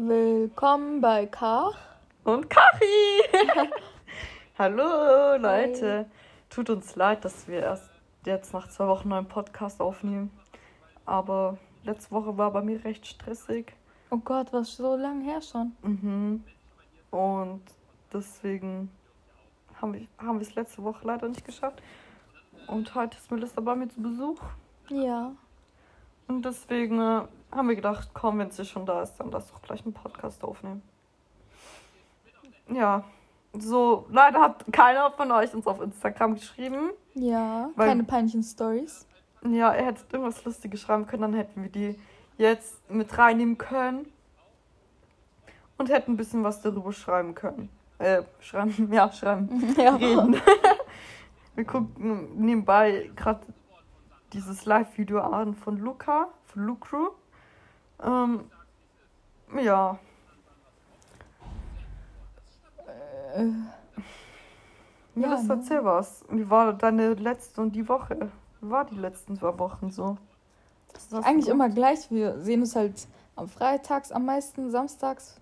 Willkommen bei Kach und Kachi. Hallo Leute. Tut uns leid, dass wir erst jetzt nach zwei Wochen einen Podcast aufnehmen. Aber letzte Woche war bei mir recht stressig. Oh Gott, was so lange her schon. Mhm. Und deswegen haben wir, haben wir es letzte Woche leider nicht geschafft. Und heute ist Melissa bei mir zu Besuch. Ja. Und deswegen äh, haben wir gedacht, komm, wenn sie schon da ist, dann lass doch gleich einen Podcast aufnehmen. Ja, so, leider hat keiner von euch uns auf Instagram geschrieben. Ja, weil, keine peinlichen Stories. Ja, er hätte irgendwas Lustiges schreiben können, dann hätten wir die jetzt mit reinnehmen können. Und hätten ein bisschen was darüber schreiben können. Äh, schreiben, ja, schreiben. Ja. Reden. wir gucken nebenbei gerade dieses Live-Video an von Luca, von Lucru. Ähm, ja. Äh, ja, das ne? erzähl was. Wie war deine letzte und die Woche? Wie war die letzten zwei Wochen so? Eigentlich immer gleich. Wir sehen uns halt am Freitags am meisten, samstags.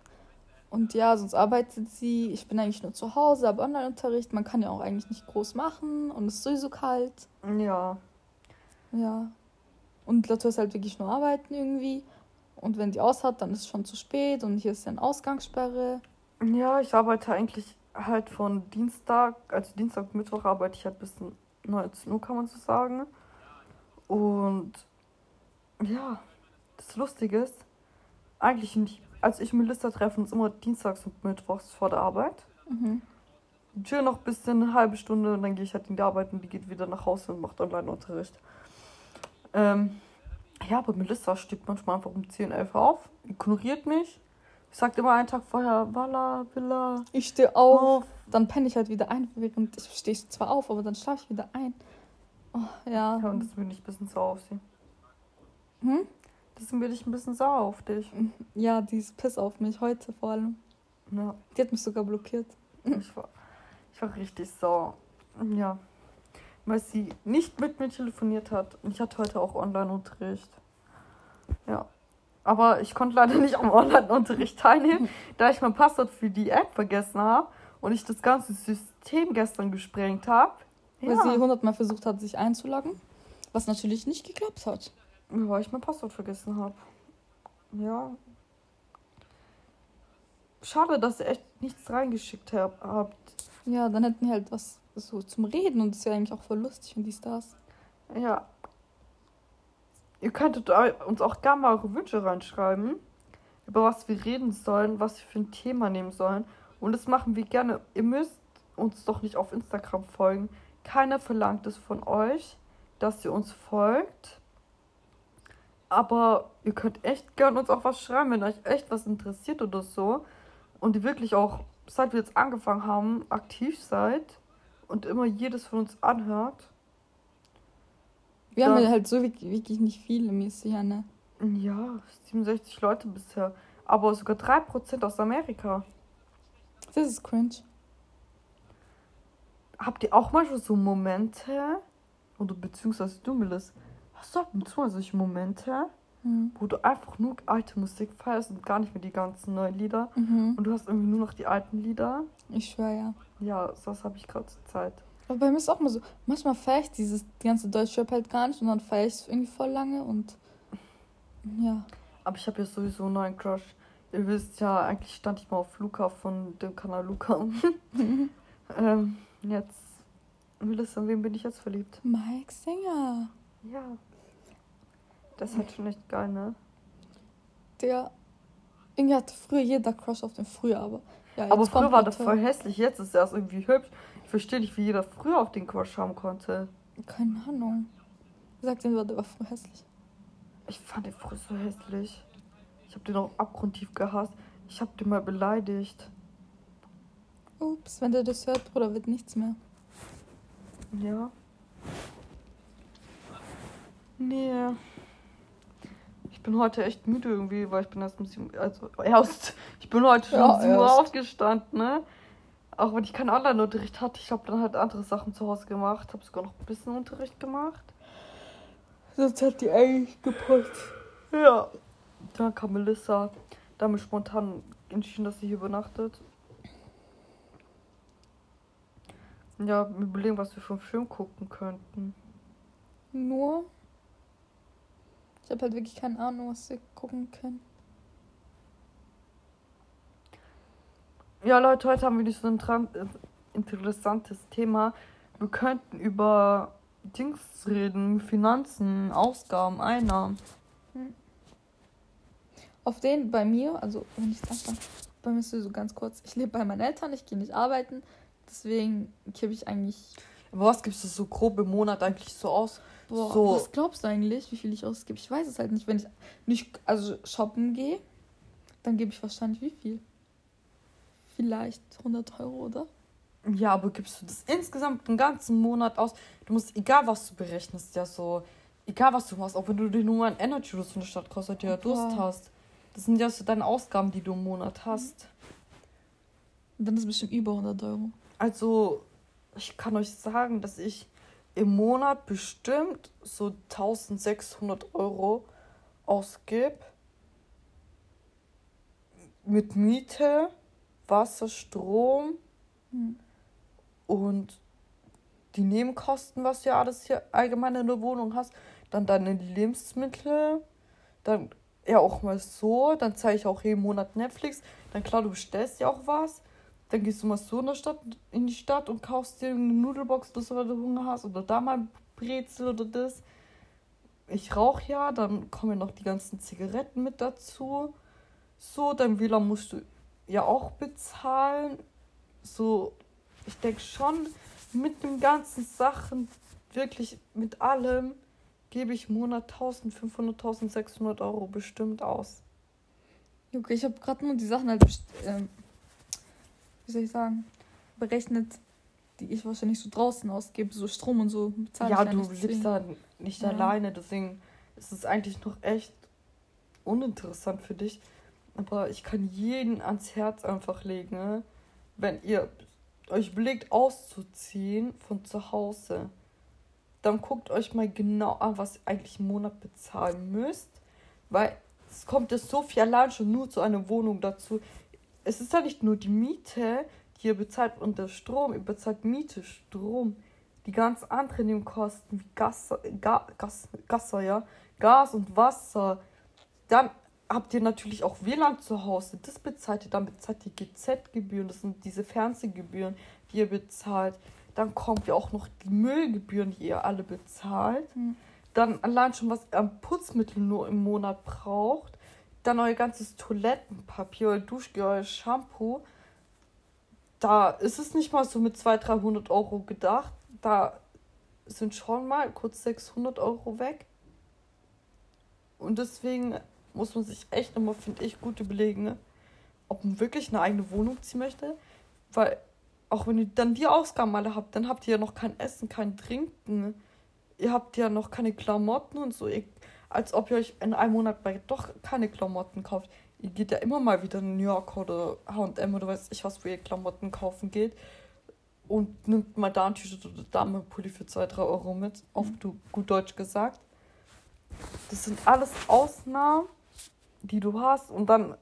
Und ja, sonst arbeitet sie. Ich bin eigentlich nur zu Hause, aber Online-Unterricht. Man kann ja auch eigentlich nicht groß machen und es ist sowieso kalt. Ja. Ja. Und Lotto ist halt wirklich nur arbeiten irgendwie. Und wenn die aus hat, dann ist es schon zu spät und hier ist ja eine Ausgangssperre. Ja, ich arbeite eigentlich halt von Dienstag, also Dienstag, Mittwoch arbeite ich halt bis 19 Uhr, kann man so sagen. Und ja, das Lustige ist, eigentlich nicht, als ich und Melissa treffen uns immer dienstags und mittwochs vor der Arbeit. Mhm. Chill noch ein bisschen, eine halbe Stunde und dann gehe ich halt in die Arbeit und die geht wieder nach Hause und macht Online-Unterricht. Ähm, ja, aber Melissa steht manchmal einfach um 10, 11 auf, ignoriert mich. Ich sagt immer einen Tag vorher, Walla, Villa. Ich stehe auf, auf, dann penne ich halt wieder ein, während ich stehe zwar auf, aber dann schlafe ich wieder ein. Oh, ja. Ja, und das will ich ein bisschen sauer auf sie. Hm? Das will ich ein bisschen sauer auf dich. Ja, die ist piss auf mich, heute vor allem. Ja. Die hat mich sogar blockiert. Ich war, ich war richtig sauer. Ja weil sie nicht mit mir telefoniert hat. Und ich hatte heute auch Online-Unterricht. Ja. Aber ich konnte leider nicht am Online-Unterricht teilnehmen, da ich mein Passwort für die App vergessen habe und ich das ganze System gestern gesprengt habe. Ja. Weil sie hundertmal versucht hat, sich einzuloggen, was natürlich nicht geklappt hat. Weil ich mein Passwort vergessen habe. Ja. Schade, dass ihr echt nichts reingeschickt habt. Ja, dann hätten wir halt was so zum Reden und das ist ja eigentlich auch voll lustig und die Stars. Ja. Ihr könntet uns auch gerne mal eure Wünsche reinschreiben, über was wir reden sollen, was wir für ein Thema nehmen sollen. Und das machen wir gerne. Ihr müsst uns doch nicht auf Instagram folgen. Keiner verlangt es von euch, dass ihr uns folgt. Aber ihr könnt echt gerne uns auch was schreiben, wenn euch echt was interessiert oder so. Und ihr wirklich auch, seit wir jetzt angefangen haben, aktiv seid und immer jedes von uns anhört. Wir haben ja halt so wirklich, wirklich nicht viele mäßig, ne? Ja, 67 Leute bisher. Aber sogar 3% aus Amerika. Das ist cringe. Habt ihr auch manchmal so Momente, oder beziehungsweise du, Melis, hast du ab und zu mal solche Momente, mhm. wo du einfach nur alte Musik feierst und gar nicht mehr die ganzen neuen Lieder mhm. und du hast irgendwie nur noch die alten Lieder? Ich schwöre, ja. Ja, das habe ich gerade zur Zeit. Aber bei mir ist auch mal so, manchmal feiere ich dieses die ganze Deutschrap halt gar nicht und dann feiere ich es irgendwie voll lange und ja. Aber ich habe ja sowieso einen neuen Crush. Ihr wisst ja, eigentlich stand ich mal auf Luca von dem Kanal Luca. ähm, jetzt, Melissa, wem bin ich jetzt verliebt? Mike Singer. Ja. Das ist halt schon echt geil, ne? Der, irgendwie hatte früher jeder Crush auf den früher, aber ja, aber früher war das voll hässlich, jetzt ist erst irgendwie hübsch. Ich verstehe nicht, wie jeder früher auf den Crush haben konnte. Keine Ahnung. Sagt ihm, der war früher hässlich. Ich fand den früher so hässlich. Ich habe den auch abgrundtief gehasst. Ich habe den mal beleidigt. Ups, wenn der das hört, Bruder, wird nichts mehr. Ja. Nee bin heute echt müde irgendwie, weil ich bin erst um 7 also erst, ich bin heute schon ja, um 7 Uhr aufgestanden, ne? Auch wenn ich keinen Online-Unterricht hatte, ich habe dann halt andere Sachen zu Hause gemacht, habe sogar noch ein bisschen Unterricht gemacht. Sonst hat die eigentlich gepasst. Ja. Dann kam Melissa. damit spontan entschieden, dass sie hier übernachtet. Ja, wir überlegen, was wir für einen Film gucken könnten. Nur. Ich habe halt wirklich keine Ahnung, was wir gucken können. Ja, Leute, heute haben wir nicht so ein interessantes Thema. Wir könnten über Dings reden, Finanzen, Ausgaben, Einnahmen. Hm. Auf den bei mir, also wenn ich sag mal, bei mir ist so ganz kurz, ich lebe bei meinen Eltern, ich gehe nicht arbeiten, deswegen gebe ich eigentlich. Aber was gibst du so grob im Monat eigentlich so aus? Boah, so. was glaubst du eigentlich, wie viel ich ausgebe? Ich weiß es halt nicht. Wenn ich nicht also shoppen gehe, dann gebe ich wahrscheinlich wie viel? Vielleicht 100 Euro, oder? Ja, aber gibst du das insgesamt den ganzen Monat aus? Du musst, egal was du berechnest, ja so, egal was du machst, auch wenn du dir nur ein Energy Juice von der Stadt kostet, ja Durst hast. Das sind ja so deine Ausgaben, die du im Monat hast. Und dann ist es bestimmt über 100 Euro. Also, ich kann euch sagen, dass ich im Monat bestimmt so 1600 Euro ausgebe. Mit Miete, Wasser, Strom hm. und die Nebenkosten, was du ja alles hier allgemein in der Wohnung hast. Dann deine Lebensmittel, dann ja auch mal so, dann zeige ich auch jeden Monat Netflix. Dann klar, du bestellst ja auch was. Dann gehst du mal so in, der Stadt, in die Stadt und kaufst dir eine Nudelbox, das weil du Hunger hast. Oder da mal Brezel oder das. Ich rauche ja, dann kommen noch die ganzen Zigaretten mit dazu. So, dein WLAN musst du ja auch bezahlen. So, ich denke schon, mit den ganzen Sachen, wirklich mit allem, gebe ich im Monat 1500, 1600 Euro bestimmt aus. Okay, ich habe gerade nur die Sachen halt ähm, wie soll ich sagen, berechnet, die ich wahrscheinlich so draußen ausgebe, so Strom und so bezahle ja, ich du nicht lebst da nicht ja. alleine, deswegen ist es eigentlich noch echt uninteressant für dich. Aber ich kann jeden ans Herz einfach legen, ne? wenn ihr euch belegt auszuziehen von zu Hause, dann guckt euch mal genau an, was ihr eigentlich im Monat bezahlen müsst, weil es kommt ja so viel allein schon nur zu einer Wohnung dazu es ist ja nicht nur die Miete, die ihr bezahlt und der Strom, ihr bezahlt Miete, Strom, die ganz anderen Nebenkosten wie Gas, Ga, Gas, Gas, ja, Gas und Wasser. Dann habt ihr natürlich auch WLAN zu Hause, das bezahlt ihr, dann bezahlt ihr GZ-Gebühren, das sind diese Fernsehgebühren, die ihr bezahlt. Dann kommt ja auch noch die Müllgebühren, die ihr alle bezahlt. Mhm. Dann allein schon, was ihr an Putzmittel nur im Monat braucht dann euer ganzes Toilettenpapier, euer Duschgel, euer Shampoo. Da ist es nicht mal so mit 200, 300 Euro gedacht. Da sind schon mal kurz 600 Euro weg. Und deswegen muss man sich echt immer, finde ich, gut überlegen, ne? ob man wirklich eine eigene Wohnung ziehen möchte. Weil auch wenn ihr dann die Ausgaben alle habt, dann habt ihr ja noch kein Essen, kein Trinken. Ihr habt ja noch keine Klamotten und so. Ihr als ob ihr euch in einem Monat bei doch keine Klamotten kauft. Ihr geht ja immer mal wieder in New York oder HM oder weiß ich was, wo ihr Klamotten kaufen geht. Und nimmt mal da ein T-Shirt oder da mal Pulli für 2, 3 Euro mit. Auf du, gut Deutsch gesagt. Das sind alles Ausnahmen, die du hast. Und dann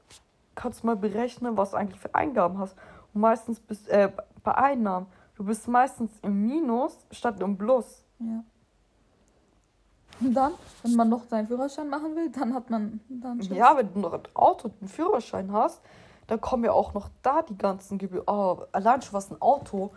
kannst du mal berechnen, was du eigentlich für Eingaben hast. Und meistens bist äh, bei Einnahmen. Du bist meistens im Minus statt im Plus. Ja. Und dann, wenn man noch seinen Führerschein machen will, dann hat man dann Ja, wenn du noch ein Auto und einen Führerschein hast, dann kommen ja auch noch da die ganzen Gebühren. Oh, allein schon was ein Auto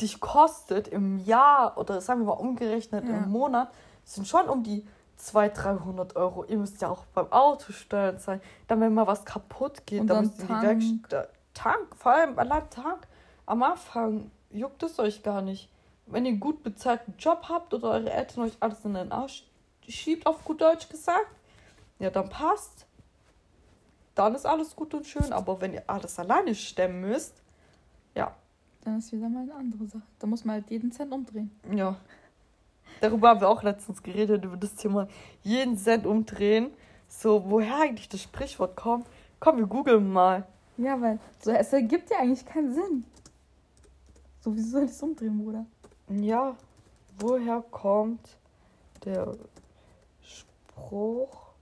dich kostet im Jahr oder sagen wir mal umgerechnet ja. im Monat, sind schon um die 200, 300 Euro. Ihr müsst ja auch beim Auto steuern sein. Dann, wenn mal was kaputt geht, und dann, müsst ihr die Werkstatt. Tank, vor allem allein Tank. Am Anfang juckt es euch gar nicht wenn ihr einen gut bezahlten Job habt oder eure Eltern euch alles in den Arsch schiebt, auf gut Deutsch gesagt, ja, dann passt. Dann ist alles gut und schön. Aber wenn ihr alles alleine stemmen müsst, ja. Dann ist wieder mal eine andere Sache. Da muss man halt jeden Cent umdrehen. Ja. Darüber haben wir auch letztens geredet, über das Thema jeden Cent umdrehen. So, woher eigentlich das Sprichwort kommt. Komm, wir googeln mal. Ja, weil so, es ergibt ja eigentlich keinen Sinn. So, wieso soll ich es umdrehen, Bruder? Ja, woher kommt der Spruch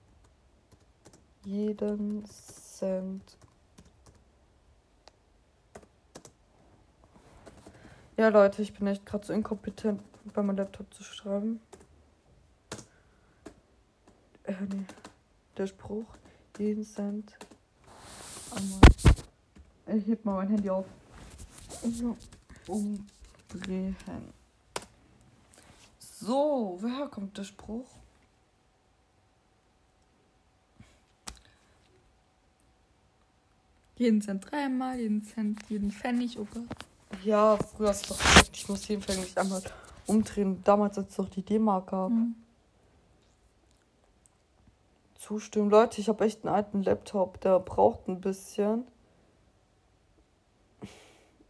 jeden Cent. Ja, Leute, ich bin echt gerade so inkompetent, bei meinem Laptop zu schreiben. Äh, nee. Der Spruch, jeden Cent. Einmal. Ich heb mal mein Handy auf. So. Umdrehen. So, woher kommt der Spruch? Jeden Cent dreimal, jeden Cent, jeden Pfennig, oh Gott. Ja, früher hast du doch gesagt, ich muss jeden Pfennig einmal umdrehen. Damals, als es doch die D-Mark gab. Mhm. Zustimmen. Leute, ich habe echt einen alten Laptop, der braucht ein bisschen.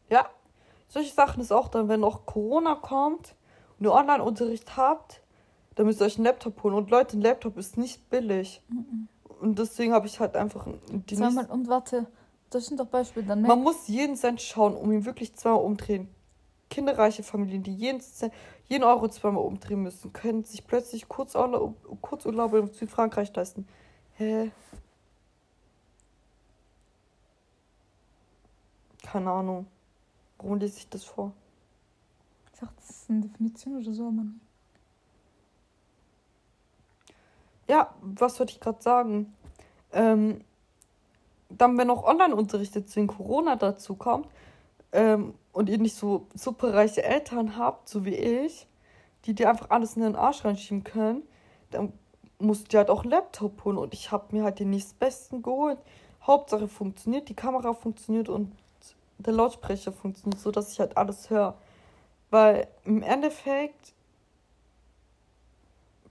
Ja, solche Sachen ist auch dann, wenn auch Corona kommt und ihr Online-Unterricht habt, dann müsst ihr euch einen Laptop holen. Und Leute, ein Laptop ist nicht billig. Mhm. Und deswegen habe ich halt einfach die Sag mal, und warte, das sind doch Beispiele. Dann Man muss jeden Cent schauen, um ihn wirklich zweimal umdrehen. Kinderreiche Familien, die jeden, Cent, jeden Euro zweimal umdrehen müssen, können sich plötzlich Kurzurlaub, Kurzurlaube in Südfrankreich leisten. Hä? Keine Ahnung. Warum lese ich das vor? Ich dachte, das ist eine Definition oder so, nicht. Ja, was wollte ich gerade sagen? Ähm, dann, wenn auch Online-Unterricht jetzt wegen Corona dazu kommt ähm, und ihr nicht so superreiche Eltern habt, so wie ich, die dir einfach alles in den Arsch reinschieben können, dann musst du halt auch einen Laptop holen. Und ich habe mir halt den nächstbesten geholt. Hauptsache funktioniert, die Kamera funktioniert und der Lautsprecher funktioniert, so dass ich halt alles höre. Weil im Endeffekt,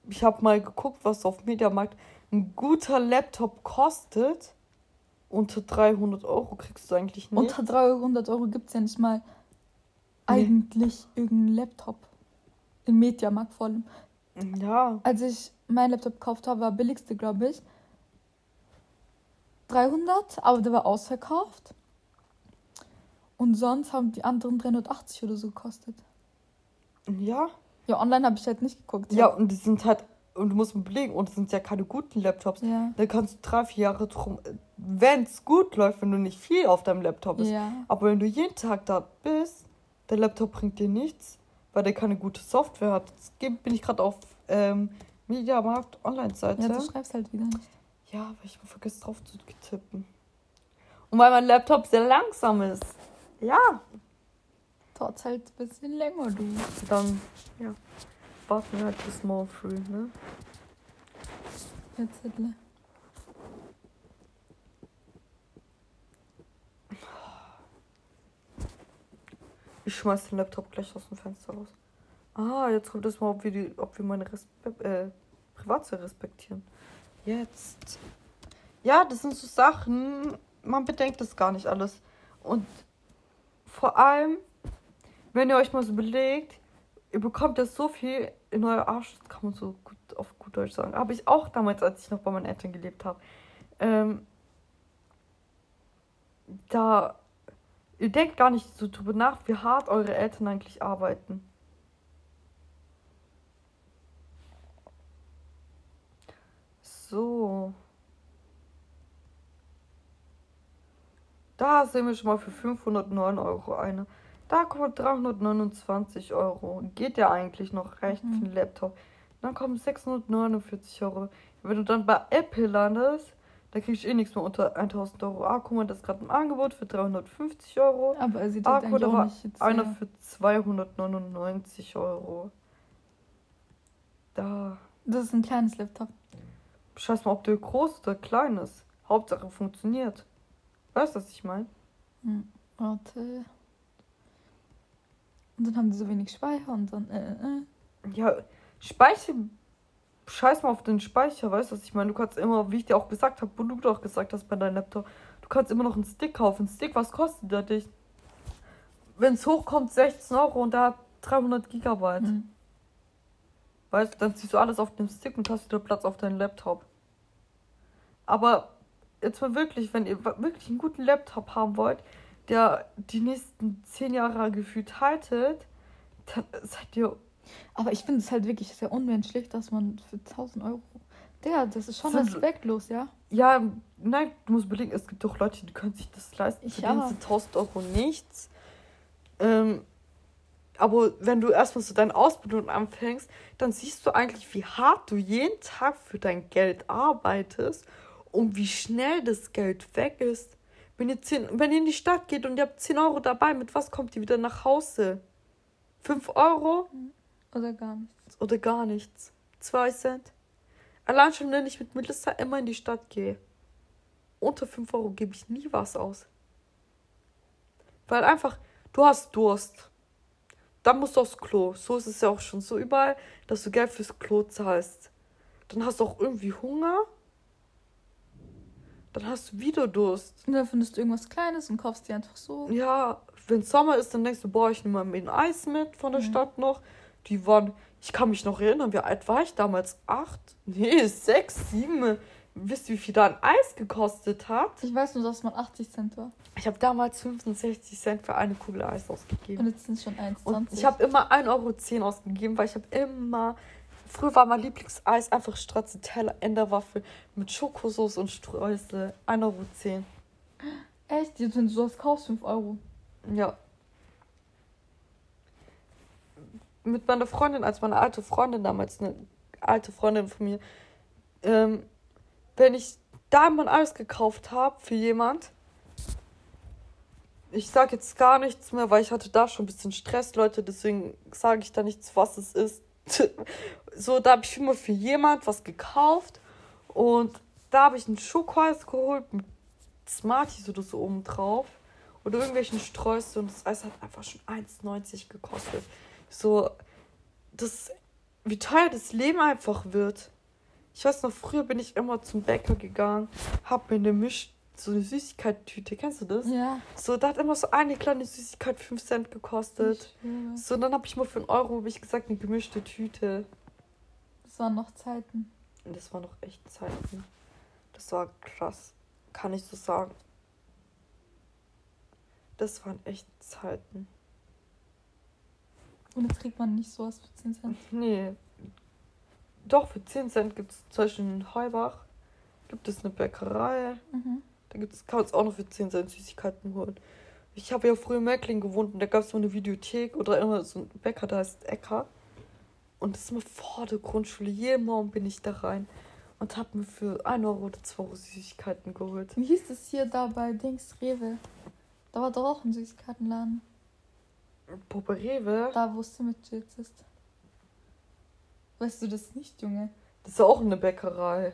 ich habe mal geguckt, was auf Mediamarkt ein guter Laptop kostet. Unter 300 Euro kriegst du eigentlich nicht. Unter 300 Euro gibt es ja nicht mal nee. eigentlich irgendeinen Laptop. Im Mediamarkt vor allem. Ja. Als ich meinen Laptop gekauft habe, war billigste, glaube ich. 300, aber der war ausverkauft. Und sonst haben die anderen 380 oder so gekostet. Ja. Ja, online habe ich halt nicht geguckt. Ja, und die sind halt und du musst belegen, und es sind ja keine guten Laptops. Ja. Da kannst du drei, vier Jahre drum, wenn es gut läuft, wenn du nicht viel auf deinem Laptop bist. Ja. Aber wenn du jeden Tag da bist, der Laptop bringt dir nichts, weil der keine gute Software hat. Jetzt bin ich gerade auf ähm, Mediamarkt Online-Seite. Ja, du schreibst halt wieder nicht. Ja, weil ich vergesse drauf zu tippen. Und weil mein Laptop sehr langsam ist. Ja. Dauert halt ein bisschen länger, du. Dann, ja warten halt bis morgen früh, ne? Jetzt Hitler. Ich schmeiß den Laptop gleich aus dem Fenster raus. Ah, jetzt kommt es mal, ob wir, die, ob wir meine Respe äh, Privatsphäre respektieren. Jetzt. Ja, das sind so Sachen, man bedenkt das gar nicht alles. Und vor allem, wenn ihr euch mal so belegt, ihr bekommt ja so viel in euer Arsch, das kann man so gut auf gut Deutsch sagen. Habe ich auch damals, als ich noch bei meinen Eltern gelebt habe. Ähm, da, ihr denkt gar nicht so drüber nach, wie hart eure Eltern eigentlich arbeiten. So. Da sehen wir schon mal für 509 Euro eine. Da kommt 329 Euro. Geht ja eigentlich noch recht mhm. für einen Laptop. Dann kommen 649 Euro. Wenn du dann bei Apple landest, da kriegst du eh nichts mehr unter 1000 Euro. Ah, guck mal, das ist gerade im Angebot für 350 Euro. Aber er sieht ah, guck, da war nicht jetzt, einer für 299 Euro. Da. Das ist ein kleines Laptop. Scheiß mal, ob der groß oder klein ist. Hauptsache funktioniert. Weißt du, was ich meine? Hm, warte. Und dann haben die so wenig Speicher und dann, äh, äh. Ja, Speicher. Scheiß mal auf den Speicher, weißt du, was ich meine? Du kannst immer, wie ich dir auch gesagt habe, wo du auch gesagt hast bei deinem Laptop, du kannst immer noch einen Stick kaufen. Ein Stick, was kostet der dich? Wenn es hochkommt, 16 Euro und hat 300 Gigabyte. Mhm. Weißt du, dann ziehst du alles auf dem Stick und hast wieder Platz auf deinem Laptop. Aber jetzt mal wirklich, wenn ihr wirklich einen guten Laptop haben wollt, der die nächsten zehn Jahre gefühlt haltet, dann seid ihr. Aber ich finde es halt wirklich sehr unmenschlich, dass man für 1000 Euro. Der, das ist schon respektlos, ja? Ja, nein, du musst überlegen, es gibt doch Leute, die können sich das leisten. Ich verdienen sie 1000 Euro nichts. Ähm, aber wenn du erstmal so deine Ausbildung anfängst, dann siehst du eigentlich, wie hart du jeden Tag für dein Geld arbeitest und wie schnell das Geld weg ist. Wenn ihr, 10, wenn ihr in die Stadt geht und ihr habt 10 Euro dabei, mit was kommt ihr wieder nach Hause? 5 Euro? Oder gar nichts. Oder gar nichts. 2 Cent. Allein schon, wenn ich mit Melissa immer in die Stadt gehe. Unter 5 Euro gebe ich nie was aus. Weil einfach, du hast Durst. Dann musst du aufs Klo. So ist es ja auch schon so überall, dass du Geld fürs Klo zahlst. Dann hast du auch irgendwie Hunger. Dann hast du wieder Durst. Und dann findest du irgendwas Kleines und kaufst dir einfach so. Ja, wenn Sommer ist, dann denkst du, boah, ich nehme mal ein Eis mit von der mhm. Stadt noch. Die waren, ich kann mich noch erinnern, wie alt war ich damals? Acht? Nee, sechs, sieben. Wisst ihr, wie viel da ein Eis gekostet hat? Ich weiß nur, dass man 80 Cent war. Ich habe damals 65 Cent für eine Kugel Eis ausgegeben. Und jetzt sind es schon 1,20. Und ich habe immer 1,10 Euro ausgegeben, weil ich habe immer Früher war mein Lieblingseis einfach Stracciatella in der Waffel mit Schokosauce und Streusel. 1,10 Euro. Echt? Jetzt, wenn du sowas kaufst, 5 Euro. Ja. Mit meiner Freundin, als meine alte Freundin damals, eine alte Freundin von mir, ähm, wenn ich da mal alles gekauft habe für jemand, ich sage jetzt gar nichts mehr, weil ich hatte da schon ein bisschen Stress, Leute, deswegen sage ich da nichts, was es ist. so, da habe ich immer für jemand was gekauft und da habe ich einen Schokoeis geholt mit Smarties oder so oben drauf oder irgendwelchen Sträuße und das Eis hat einfach schon 1,90 gekostet. So, das, wie teuer das Leben einfach wird. Ich weiß noch, früher bin ich immer zum Bäcker gegangen, hab mir eine Misch, so eine Süßigkeit-Tüte, kennst du das? Ja. So, da hat immer so eine kleine Süßigkeit 5 Cent gekostet. So, dann habe ich mal für einen Euro, wie ich gesagt, eine gemischte Tüte. Das waren noch Zeiten. Das waren noch echt Zeiten. Das war krass. Kann ich so sagen. Das waren echt Zeiten. Und jetzt kriegt man nicht sowas für 10 Cent? Nee. Doch, für 10 Cent gibt es zum Beispiel in Heubach gibt es eine Bäckerei. Mhm. Da gibt's, kann man es auch noch für 10 Cent Süßigkeiten holen. Ich habe ja früher in Meckling gewohnt und da gab es so eine Videothek oder immer so ein Bäcker, da heißt Ecker. Und das ist immer vor der Grundschule. Jeden Morgen bin ich da rein und habe mir für 1 Euro oder 2 Euro Süßigkeiten geholt. Wie hieß es hier da bei Dings Rewe? Da war doch auch ein Süßigkeitenladen. Poppe Rewe? Da, wo jetzt ist. Weißt du das nicht, Junge? Das ist auch eine Bäckerei.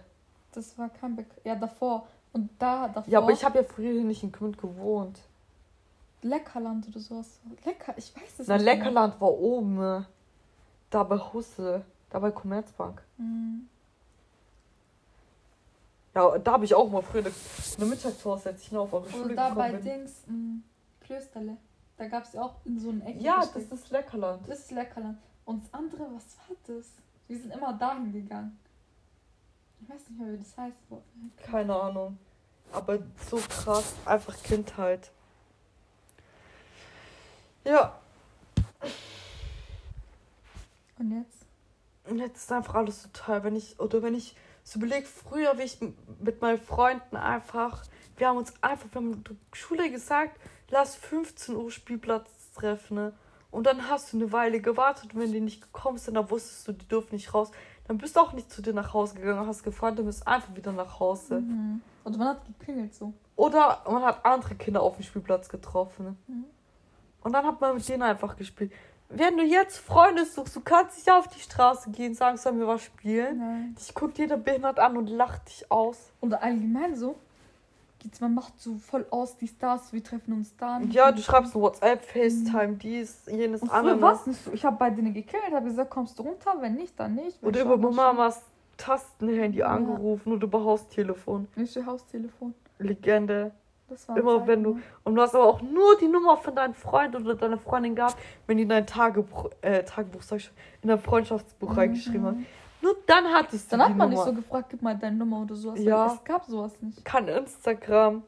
Das war kein Bäcker. Ja, davor. Und da, davor. Ja, aber ich habe ja früher nicht in Gmünd gewohnt. Leckerland oder sowas. Lecker, ich weiß es nicht. Na, Leckerland war oben. Da bei Husse. Da bei Commerzbank. Mhm. Ja, da habe ich auch mal früher eine, Mittagspause, als ich noch auf Schule Oder da bei bin. Dings, m, hm, Klösterle. Da gab es ja auch in so einem Eck. Ja, das ist Leckerland. Das ist Leckerland. Und das andere, was war das? Wir sind immer dahin gegangen. Ich weiß nicht mehr, wie das heißt. Keine Ahnung. Aber so krass, einfach Kindheit. Ja. Und jetzt? Und jetzt ist einfach alles so toll. Wenn ich, oder wenn ich so überlege, früher, wie ich mit meinen Freunden einfach, wir haben uns einfach, wir haben in der Schule gesagt, lass 15 Uhr Spielplatz treffen. Ne? Und dann hast du eine Weile gewartet und wenn die nicht gekommen sind, dann wusstest du, die dürfen nicht raus. Dann bist du auch nicht zu dir nach Hause gegangen, hast gefragt, du bist einfach wieder nach Hause. Mhm. Und man hat geklingelt so. Oder man hat andere Kinder auf dem Spielplatz getroffen. Ne? Mhm. Und dann hat man mit denen einfach gespielt. Wenn du jetzt Freunde suchst, du kannst nicht auf die Straße gehen, sagen, sollen wir was spielen. Nein. Dich guckt jeder behindert an und lacht dich aus. Oder allgemein so, geht's, man macht so voll aus, die Stars, wir treffen uns da. Ja, du schreibst so WhatsApp, FaceTime, mhm. dies, jenes, und andere. was nicht so. Ich habe bei denen geklingelt, habe gesagt, kommst du runter, wenn nicht, dann nicht. Oder über Mamas Tastenhandy ja. angerufen oder über Haustelefon. Nicht über Haustelefon. Legende. Das war Immer wenn du. Und du hast aber auch nur die Nummer von deinem Freund oder deiner Freundin gehabt, wenn die in dein Tagebuch, äh, Tagebuch, sag ich schon, in dein Freundschaftsbuch mhm. reingeschrieben haben. Nur dann hattest du Dann hat man Nummer. nicht so gefragt, gib mal deine Nummer oder sowas. Ja. Es gab sowas nicht. Kann Instagram.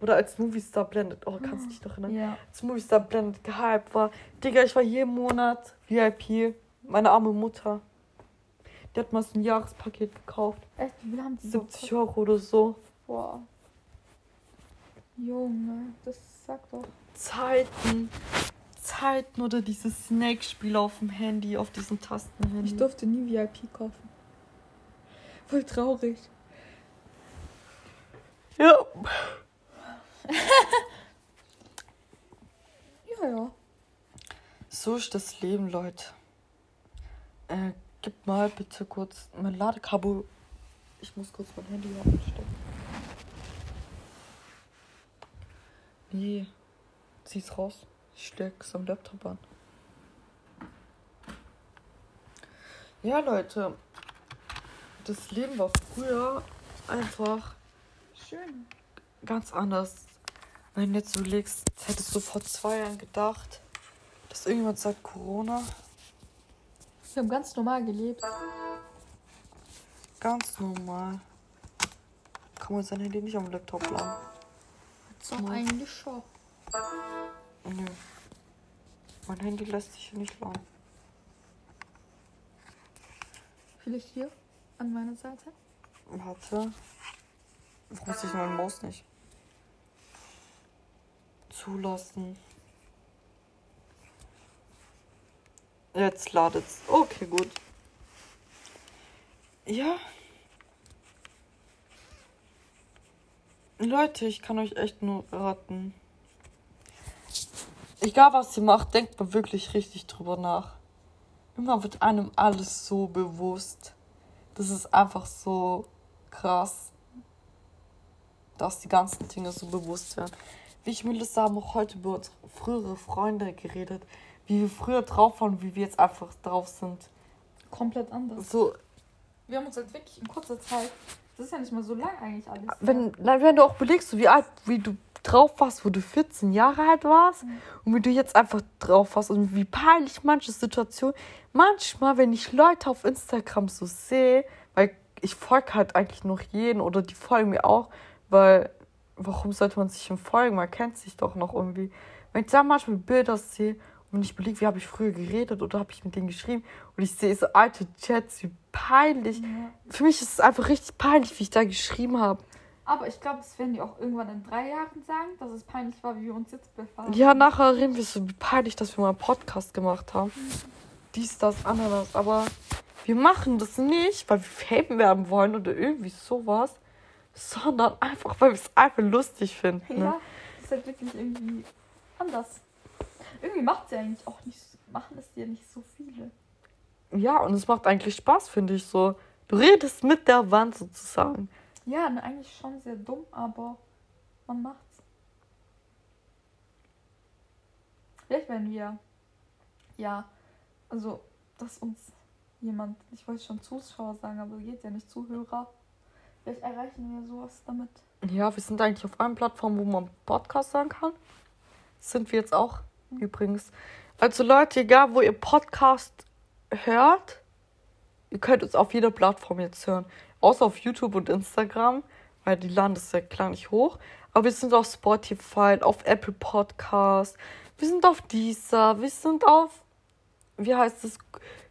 Oder als Movistar blendet. Oh, kannst du dich noch erinnern? Ja. Als Movistar blendet gehypt war. Digga, ich war jeden Monat VIP. Meine arme Mutter. Die hat mal so ein Jahrespaket gekauft. Echt? Wie viel haben die 70 Euro oder so. Boah. Junge, das sagt doch. Zeiten. Zeiten oder dieses Snake-Spiel auf dem Handy, auf diesen Tasten. Ich durfte nie VIP kaufen. Voll traurig. Ja. ja, ja. So ist das Leben, Leute. Äh, gib mal bitte kurz mein Ladekabel. Ich muss kurz mein Handy abstecken. Nee. Zieh's raus. Ich steck's am Laptop an. Ja, Leute. Das Leben war früher einfach schön. Ganz anders. Wenn du jetzt überlegst, hättest du vor zwei Jahren gedacht, dass irgendjemand sagt Corona. Wir haben ganz normal gelebt. Ganz normal. Kann man sein Handy nicht am Laptop laden? Doch, no. eigentlich schon. Nö. Mein Handy lässt sich hier nicht laden. Vielleicht hier an meiner Seite? Warte. Warum muss ich meine Maus nicht zulassen? Jetzt ladet's. Okay, gut. Ja. Leute, ich kann euch echt nur raten. Egal was ihr macht, denkt mal wirklich richtig drüber nach. Immer wird einem alles so bewusst. Das ist einfach so krass dass die ganzen Dinge so bewusst werden. Wie ich Melissa haben auch heute über unsere frühere Freunde geredet, wie wir früher drauf waren, wie wir jetzt einfach drauf sind. Komplett anders. So. Wir haben uns halt wirklich in kurzer Zeit, das ist ja nicht mal so lang eigentlich alles. Wenn, ja. wenn du auch belegst, so wie alt, wie du drauf warst, wo du 14 Jahre alt warst mhm. und wie du jetzt einfach drauf warst und wie peinlich manche Situationen. Manchmal, wenn ich Leute auf Instagram so sehe, weil ich folge halt eigentlich noch jeden oder die folgen mir auch, weil, warum sollte man sich folgen? Man kennt sich doch noch irgendwie. Wenn ich da manchmal Bilder sehe und ich überlege, wie habe ich früher geredet oder habe ich mit denen geschrieben und ich sehe so alte Chats, wie peinlich. Ja. Für mich ist es einfach richtig peinlich, wie ich da geschrieben habe. Aber ich glaube, das werden die auch irgendwann in drei Jahren sagen, dass es peinlich war, wie wir uns jetzt befassen. Ja, nachher reden wir so, wie peinlich, dass wir mal einen Podcast gemacht haben. Mhm. Dies, das, anderes. Aber wir machen das nicht, weil wir Fame werden wollen oder irgendwie sowas, sondern einfach, weil wir es einfach lustig finden. Ne? Ja, das ist halt wirklich irgendwie anders. Irgendwie macht es ja eigentlich auch nicht, machen es ja nicht so viele. Ja, und es macht eigentlich Spaß, finde ich so. Du redest mit der Wand sozusagen. Ja, ne, eigentlich schon sehr dumm, aber man macht's. Vielleicht werden wir, ja, also, dass uns jemand, ich wollte schon Zuschauer sagen, aber geht ja nicht Zuhörer, Vielleicht erreichen wir sowas damit. Ja, wir sind eigentlich auf einer Plattform, wo man Podcast sagen kann. sind wir jetzt auch. Übrigens. Also Leute, egal wo ihr Podcast hört, ihr könnt uns auf jeder Plattform jetzt hören. Außer auf YouTube und Instagram, weil die laden das ja klar nicht hoch. Aber wir sind auf Spotify, auf Apple Podcast, wir sind auf Deezer, wir sind auf, wie heißt es,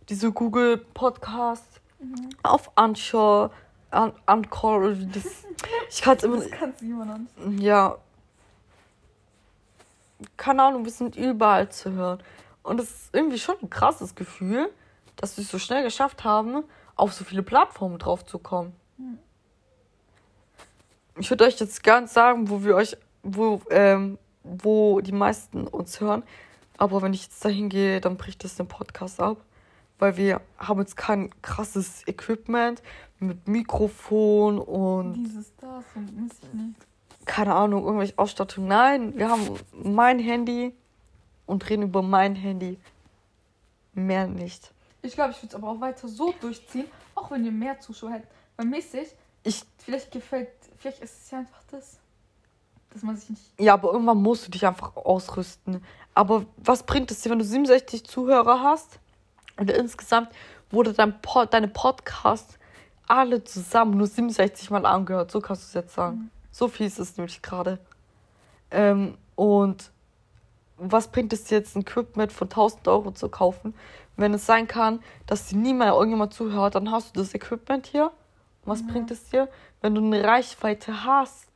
diese Google Podcast, mhm. auf Anchor, oder wie das. Ich kann es immer. Noch Ja. Keine Ahnung, wir sind überall zu hören. Und es ist irgendwie schon ein krasses Gefühl, dass wir es so schnell geschafft haben, auf so viele Plattformen drauf zu kommen. Hm. Ich würde euch jetzt gern sagen, wo wir euch, wo, ähm, wo die meisten uns hören. Aber wenn ich jetzt dahin gehe, dann bricht das den Podcast ab. Weil wir haben jetzt kein krasses Equipment mit Mikrofon und. Dieses, das und weiß ich nicht. Keine Ahnung, irgendwelche Ausstattung. Nein, wir haben mein Handy und reden über mein Handy. Mehr nicht. Ich glaube, ich würde es aber auch weiter so durchziehen, auch wenn ihr mehr Zuschauer hättet. Weil mäßig, ich, vielleicht gefällt, vielleicht ist es ja einfach das, dass man sich nicht. Ja, aber irgendwann musst du dich einfach ausrüsten. Aber was bringt es dir, wenn du 67 Zuhörer hast und insgesamt wurde dein Pod, deine Podcast alle zusammen nur 67 Mal angehört. So kannst du es jetzt sagen. Mhm. So viel ist es nämlich gerade. Ähm, und was bringt es jetzt, ein Equipment von 1000 Euro zu kaufen, wenn es sein kann, dass dir nie mehr irgendjemand zuhört, dann hast du das Equipment hier. Was ja. bringt es dir, wenn du eine Reichweite hast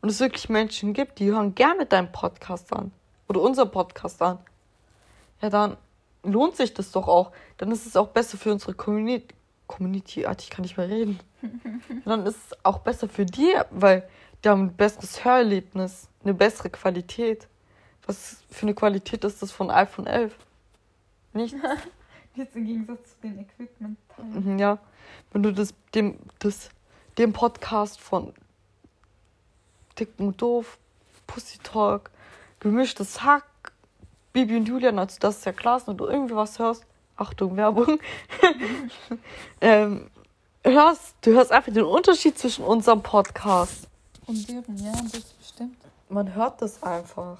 und es wirklich Menschen gibt, die hören gerne deinen Podcast an oder unseren Podcast an? Ja, dann lohnt sich das doch auch. Dann ist es auch besser für unsere Community. Community, ich kann nicht mehr reden. dann ist es auch besser für die, weil die haben ein besseres Hörerlebnis, eine bessere Qualität. Was für eine Qualität ist das von iPhone 11? Nicht? Jetzt im Gegensatz zu den Equipment. Mhm, ja, wenn du das dem das dem Podcast von Dick und Doof, Pussy Talk, gemischtes Hack, Bibi und Julian, also das ist ja klar, wenn du irgendwie was hörst, Achtung, Werbung, ähm, hörst, du hörst einfach den Unterschied zwischen unserem Podcast. Und deren, ja, das bestimmt. Man hört das einfach.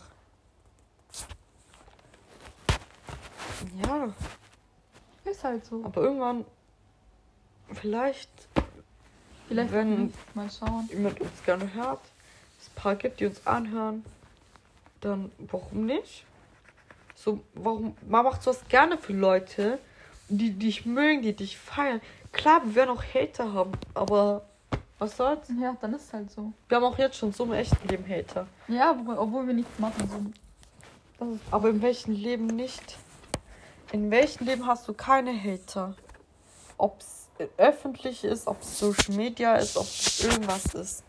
Ja. Ist halt so. Aber irgendwann, vielleicht, vielleicht wenn mal schauen. jemand uns gerne hört, es ein paar gibt, die uns anhören, dann warum nicht? So, warum, man macht sowas gerne für Leute, die dich mögen, die dich feiern. Klar, wir werden auch Hater haben, aber was soll's? Ja, dann ist es halt so. Wir haben auch jetzt schon so im echten Leben Hater. Ja, obwohl, wir nichts machen. So. aber im welchen Leben nicht? In welchem Leben hast du keine Hater? Ob es öffentlich ist, ob es Social Media ist, ob es irgendwas ist.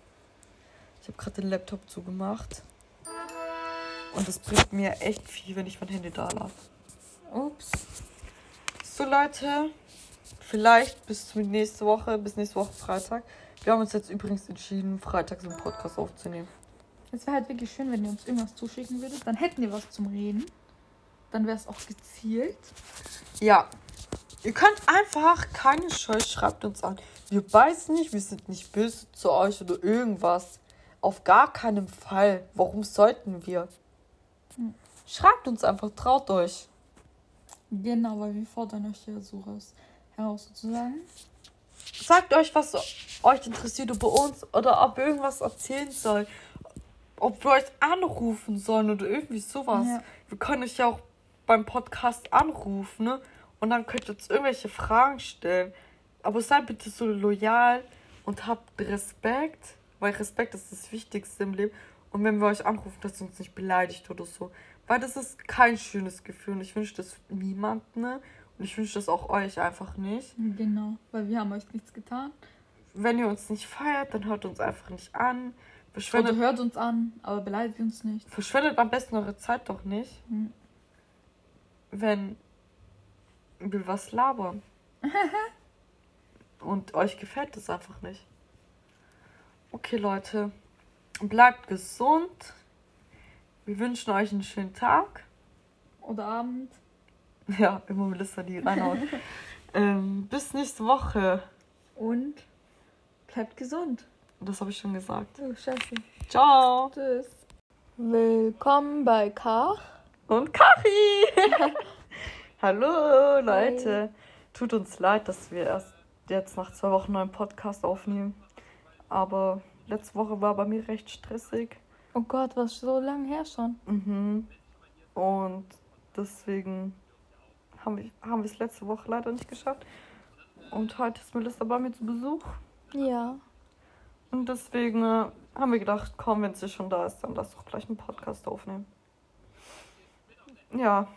Ich habe gerade den Laptop zugemacht. Und das bringt mir echt viel, wenn ich mein Handy da lasse. Ups. So Leute, vielleicht bis nächste Woche, bis nächste Woche Freitag. Wir haben uns jetzt übrigens entschieden, freitags einen Podcast aufzunehmen. Es wäre halt wirklich schön, wenn ihr uns irgendwas zuschicken würdet. Dann hätten wir was zum Reden. Dann wäre es auch gezielt. Ja. Ihr könnt einfach keine Scheu, schreibt uns an. Wir beißen nicht, wir sind nicht böse zu euch oder irgendwas. Auf gar keinen Fall. Warum sollten wir? Hm. Schreibt uns einfach, traut euch. Genau, weil wir fordern euch ja so raus, heraus sozusagen. Sagt euch, was euch interessiert über uns oder ob ihr irgendwas erzählen soll. Ob wir euch anrufen sollen oder irgendwie sowas. Ja. Wir können euch ja auch beim Podcast anrufen, ne? Und dann könnt ihr uns irgendwelche Fragen stellen. Aber seid bitte so loyal und habt Respekt, weil Respekt ist das Wichtigste im Leben. Und wenn wir euch anrufen, dass ihr uns nicht beleidigt oder so. Weil das ist kein schönes Gefühl. Und ich wünsche das niemand, ne? Ich wünsche das auch euch einfach nicht. Genau, weil wir haben euch nichts getan. Wenn ihr uns nicht feiert, dann hört uns einfach nicht an. Verschwendet, Oder hört uns an, aber beleidigt uns nicht. Verschwendet am besten eure Zeit doch nicht. Hm wenn wir was labern. Und euch gefällt es einfach nicht. Okay, Leute. Bleibt gesund. Wir wünschen euch einen schönen Tag. Oder Abend. Ja, immer Melissa die reinhaut. ähm, bis nächste Woche. Und bleibt gesund. Das habe ich schon gesagt. Oh, scheiße. Ciao. Tschüss. Willkommen bei Kach und Kachi. Hallo Leute. Hi. Tut uns leid, dass wir erst jetzt nach zwei Wochen einen Podcast aufnehmen. Aber letzte Woche war bei mir recht stressig. Oh Gott, was so lange her schon. Mhm. Und deswegen haben wir, haben wir es letzte Woche leider nicht geschafft. Und heute ist Melissa bei mir zu Besuch. Ja. Und deswegen äh, haben wir gedacht, komm, wenn sie schon da ist, dann lass doch gleich einen Podcast aufnehmen ja,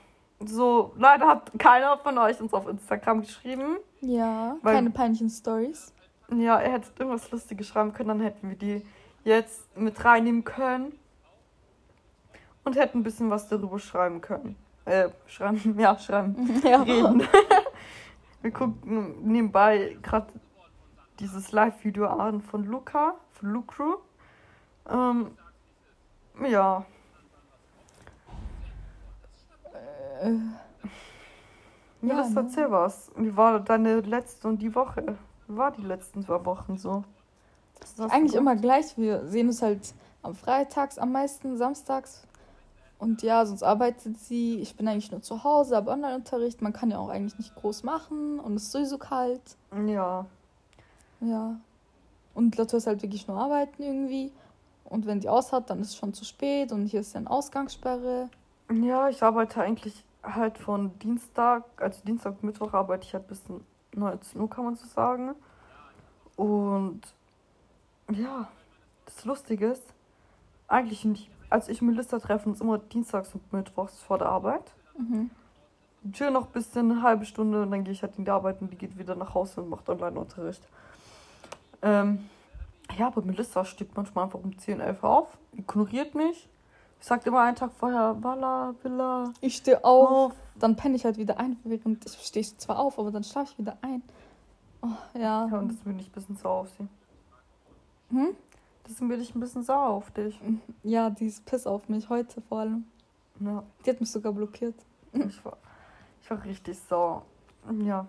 so, leider hat keiner von euch uns auf Instagram geschrieben. Ja, weil, keine peinlichen Stories. Ja, er hätte irgendwas Lustiges schreiben können, dann hätten wir die jetzt mit reinnehmen können. Und hätten ein bisschen was darüber schreiben können. Äh, schreiben, ja, schreiben. Ja. Reden. wir gucken nebenbei gerade dieses Live-Video an von Luca, von Lucru. Ähm, ja. Äh, ja, das ne? erzähl was. Wie war deine letzte und die Woche? Wie war die letzten zwei Wochen so? Eigentlich immer gleich. Wir sehen uns halt am Freitags am meisten, samstags. Und ja, sonst arbeitet sie. Ich bin eigentlich nur zu Hause, aber Online-Unterricht. Man kann ja auch eigentlich nicht groß machen und es ist sowieso kalt. Ja. Ja. Und Lotto ist halt wirklich nur arbeiten irgendwie. Und wenn die aus hat, dann ist es schon zu spät und hier ist ja eine Ausgangssperre. Ja, ich arbeite eigentlich halt von Dienstag, also Dienstag, Mittwoch arbeite ich halt bis 19 Uhr, kann man so sagen. Und ja, das Lustige ist, eigentlich nicht, als ich und Melissa treffen uns immer dienstags und mittwochs vor der Arbeit. Mhm. Chill noch ein bisschen, eine halbe Stunde und dann gehe ich halt in die Arbeit und die geht wieder nach Hause und macht Online-Unterricht. Ähm, ja, aber Melissa steht manchmal einfach um 10, 11 auf, ignoriert mich. Ich sag immer einen Tag vorher, Walla, Villa. Ich stehe auf, auf, dann penne ich halt wieder ein, während ich stehe zwar auf, aber dann schlafe ich wieder ein. Oh, ja. Ja, und das bin ich ein bisschen sauer auf sie. Hm? Deswegen bin ich ein bisschen sauer auf dich. Ja, die ist piss auf mich, heute vor allem. Ja. Die hat mich sogar blockiert. Ich war, ich war richtig sauer. Ja.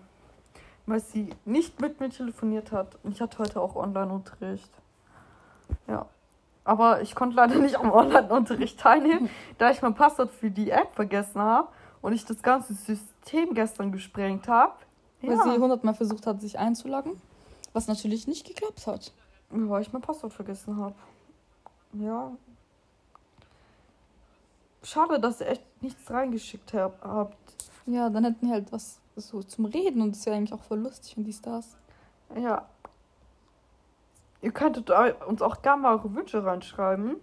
Weil sie nicht mit mir telefoniert hat. Und ich hatte heute auch Online-Unterricht. Ja. Aber ich konnte leider nicht am Online-Unterricht teilnehmen, da ich mein Passwort für die App vergessen habe und ich das ganze System gestern gesprengt habe. Weil ja. sie hundertmal versucht hat, sich einzuloggen, was natürlich nicht geklappt hat. Weil ich mein Passwort vergessen habe. Ja. Schade, dass ihr echt nichts reingeschickt habt. Ja, dann hätten wir halt was so zum Reden und das ist ja eigentlich auch voll lustig, wenn die Stars. Ja. Ihr könntet uns auch gerne mal eure Wünsche reinschreiben,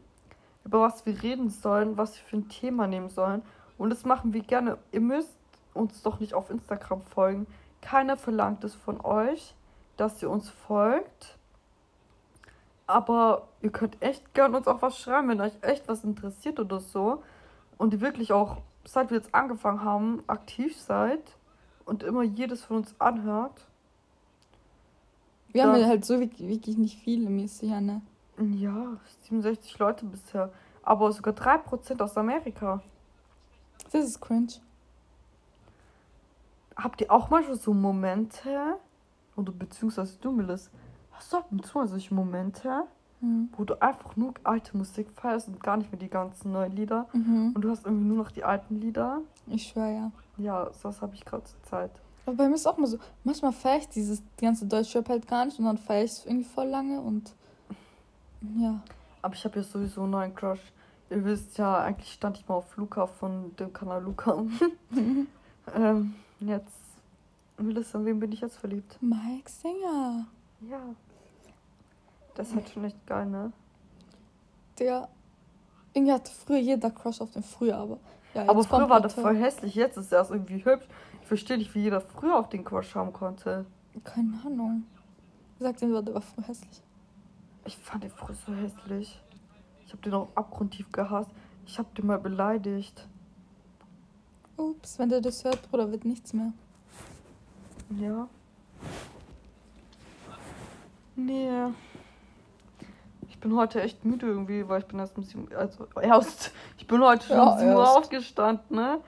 über was wir reden sollen, was wir für ein Thema nehmen sollen. Und das machen wir gerne. Ihr müsst uns doch nicht auf Instagram folgen. Keiner verlangt es von euch, dass ihr uns folgt. Aber ihr könnt echt gerne uns auch was schreiben, wenn euch echt was interessiert oder so. Und ihr wirklich auch, seit wir jetzt angefangen haben, aktiv seid und immer jedes von uns anhört. Wir dann, haben ja halt so wirklich nicht viele mäßig, ne? Ja, 67 Leute bisher. Aber sogar 3% aus Amerika. Das ist cringe. Habt ihr auch manchmal so Momente, oder beziehungsweise du, Melis, hast du ab und zu solche Momente, mhm. wo du einfach nur alte Musik feierst und gar nicht mehr die ganzen neuen Lieder mhm. und du hast irgendwie nur noch die alten Lieder? Ich schwöre, ja. Ja, sowas habe ich gerade zur Zeit. Aber bei mir ist auch mal so, manchmal feiere ich dieses die ganze Deutschrap halt gar nicht und dann feiere ich es irgendwie voll lange und ja. Aber ich habe ja sowieso einen neuen Crush. Ihr wisst ja, eigentlich stand ich mal auf Luca von dem Kanal Luca. ähm, jetzt, Melissa, an wen bin ich jetzt verliebt? Mike Singer. Ja. Das ist halt schon echt geil, ne? Der, irgendwie hatte früher jeder Crush auf den früher, aber ja, aber früher war der voll hässlich, jetzt ist er irgendwie hübsch. Ich verstehe nicht, wie jeder früher auf den Crush haben konnte. Keine Ahnung. Sagt den war der war früher hässlich. Ich fand den früher so hässlich. Ich habe den auch abgrundtief gehasst. Ich habe den mal beleidigt. Ups, wenn der das hört, Bruder, wird nichts mehr. Ja. Nee. Ich bin heute echt müde irgendwie, weil ich bin erst um sieben, also erst, ich bin heute schon ja, um sieben Uhr aufgestanden, ne?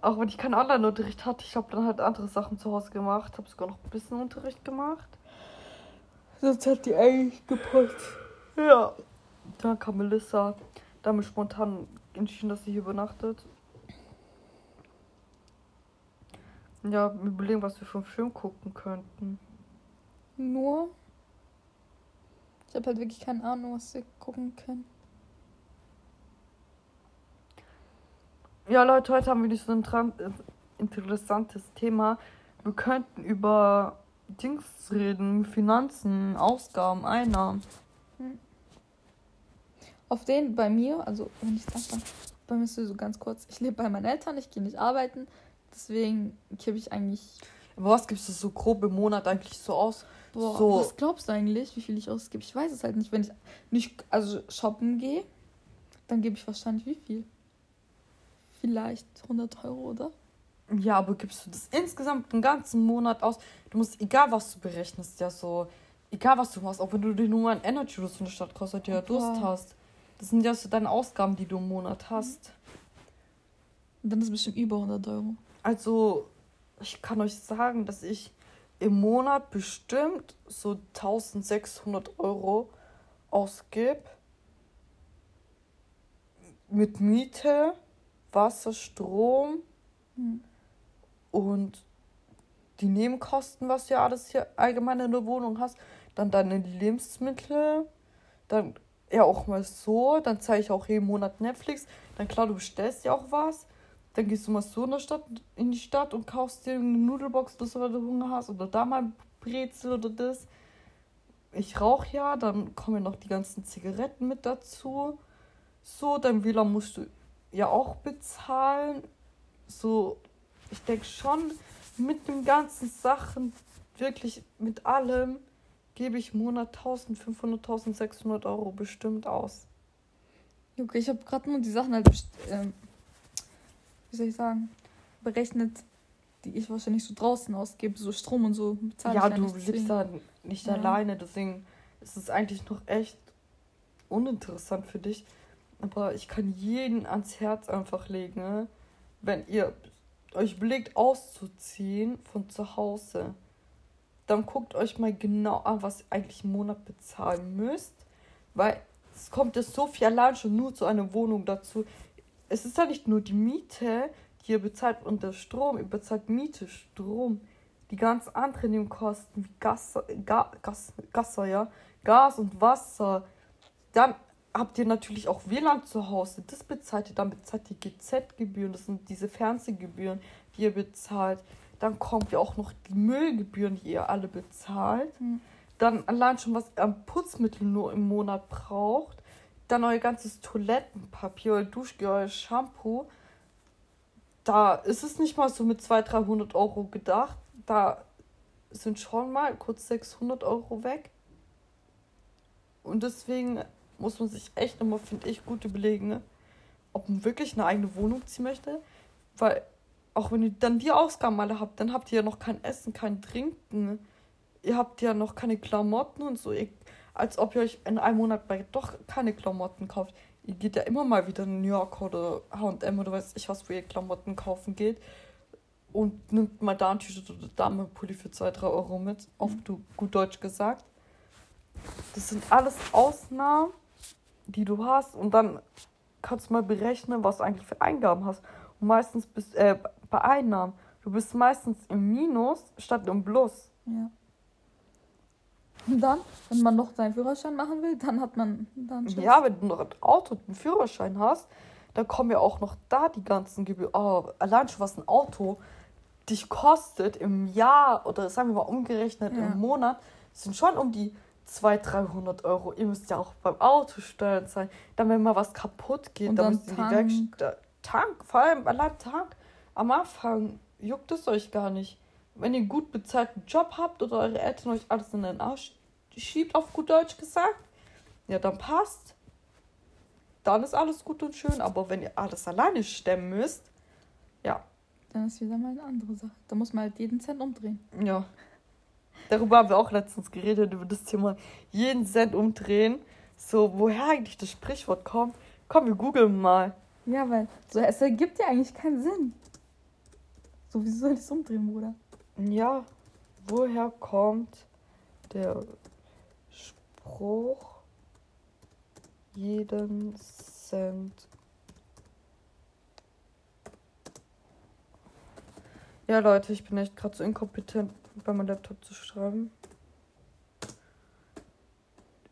Auch wenn ich keinen Online-Unterricht hatte, ich habe dann halt andere Sachen zu Hause gemacht, habe sogar noch ein bisschen Unterricht gemacht. Sonst hat die eigentlich gepasst. Ja. Dann kam Melissa. Da haben wir spontan entschieden, dass sie hier übernachtet. Ja, wir überlegen, was wir für einen Film gucken könnten. Nur? Ich habe halt wirklich keine Ahnung, was wir gucken können. Ja, Leute, heute haben wir nicht so ein äh, interessantes Thema. Wir könnten über Dings reden, Finanzen, Ausgaben, Einnahmen. Hm. Auf den bei mir, also wenn ich anfange, bei mir ist es so ganz kurz, ich lebe bei meinen Eltern, ich gehe nicht arbeiten, deswegen gebe ich eigentlich. Aber was gibst du so grob im Monat eigentlich so aus? Boah, so. was glaubst du eigentlich, wie viel ich ausgebe? Ich weiß es halt nicht. Wenn ich nicht, also shoppen gehe, dann gebe ich wahrscheinlich wie viel? Vielleicht 100 Euro, oder? Ja, aber gibst du das insgesamt den ganzen Monat aus? Du musst, egal was du berechnest, ja so, egal was du machst, auch wenn du dir nur ein Energy oder so eine Stadt kostet, ja Durst hast. Das sind ja so deine Ausgaben, die du im Monat hast. Und dann ist es bestimmt über 100 Euro. Also, ich kann euch sagen, dass ich im Monat bestimmt so 1600 Euro ausgebe. Mit Miete, Wasser, Strom hm. und die Nebenkosten, was du ja alles hier allgemein in der Wohnung hast. Dann deine Lebensmittel, dann ja auch mal so. Dann zahle ich auch jeden Monat Netflix. Dann klar, du bestellst ja auch was. Dann gehst du mal so in, der Stadt, in die Stadt und kaufst dir eine Nudelbox, weil du Hunger hast. Oder da mal Brezel oder das. Ich rauche ja, dann kommen noch die ganzen Zigaretten mit dazu. So, dein WLAN musst du ja auch bezahlen. So, ich denke schon, mit den ganzen Sachen, wirklich mit allem, gebe ich im Monat 1500, 1600 Euro bestimmt aus. Okay, ich habe gerade nur die Sachen halt, ähm, wie soll ich sagen, berechnet, die ich wahrscheinlich so draußen ausgebe, so Strom und so. Ja, du lebst da nicht ja. alleine, deswegen ist es eigentlich noch echt uninteressant für dich. Aber ich kann jeden ans Herz einfach legen, ne? wenn ihr euch überlegt auszuziehen von zu Hause, dann guckt euch mal genau an, was ihr eigentlich im Monat bezahlen müsst. Weil es kommt ja so viel allein schon nur zu einer Wohnung dazu. Es ist ja nicht nur die Miete, die ihr bezahlt und der Strom, ihr bezahlt Miete, Strom, die ganz anderen Nebenkosten wie Gas, Ga, Gas, Gas, ja, Gas und Wasser. Dann habt ihr natürlich auch WLAN zu Hause. Das bezahlt ihr. Dann bezahlt ihr GZ-Gebühren. Das sind diese Fernsehgebühren, die ihr bezahlt. Dann kommt ja auch noch die Müllgebühren, die ihr alle bezahlt. Mhm. Dann allein schon, was ihr an Putzmittel nur im Monat braucht. Dann euer ganzes Toilettenpapier, euer Duschgel, euer Shampoo. Da ist es nicht mal so mit 200, 300 Euro gedacht. Da sind schon mal kurz 600 Euro weg. Und deswegen muss man sich echt immer, finde ich, gut überlegen, ne? ob man wirklich eine eigene Wohnung ziehen möchte. Weil auch wenn ihr dann die Ausgaben alle habt, dann habt ihr ja noch kein Essen, kein Trinken. Ihr habt ja noch keine Klamotten und so. Ihr, als ob ihr euch in einem Monat bei doch keine Klamotten kauft. Ihr geht ja immer mal wieder in New York oder HM oder weiß ich was, wo ihr Klamotten kaufen geht. Und nimmt mal da ein T-Shirt oder da mal Pulli für 2, 3 Euro mit. Auf du gut Deutsch gesagt. Das sind alles Ausnahmen die du hast und dann kannst du mal berechnen, was du eigentlich für Eingaben hast. Und meistens bist äh, bei Einnahmen, du bist meistens im Minus statt im Plus. Ja. Und dann, wenn man noch seinen Führerschein machen will, dann hat man dann Schiss. Ja, wenn du noch ein Auto und einen Führerschein hast, dann kommen ja auch noch da die ganzen Gebühren. Oh, allein schon was ein Auto dich kostet im Jahr oder sagen wir mal umgerechnet ja. im Monat, sind schon um die 200, 300 Euro. Ihr müsst ja auch beim Auto steuern sein. Dann, wenn mal was kaputt geht, dann müsst ihr die Werkstatt. Tank, vor allem allein Tank. Am Anfang juckt es euch gar nicht. Wenn ihr einen gut bezahlten Job habt oder eure Eltern euch alles in den Arsch schiebt, auf gut Deutsch gesagt, ja, dann passt. Dann ist alles gut und schön. Aber wenn ihr alles alleine stemmen müsst, ja. Dann ist wieder mal eine andere Sache. Da muss man halt jeden Cent umdrehen. Ja. Darüber haben wir auch letztens geredet, über das Thema jeden Cent umdrehen. So, woher eigentlich das Sprichwort kommt. Komm, wir googeln mal. Ja, weil so, es ergibt ja eigentlich keinen Sinn. So, wieso soll ich es umdrehen, Bruder? Ja, woher kommt der Spruch jeden Cent? Ja, Leute, ich bin echt gerade so inkompetent bei meinem Laptop zu schreiben.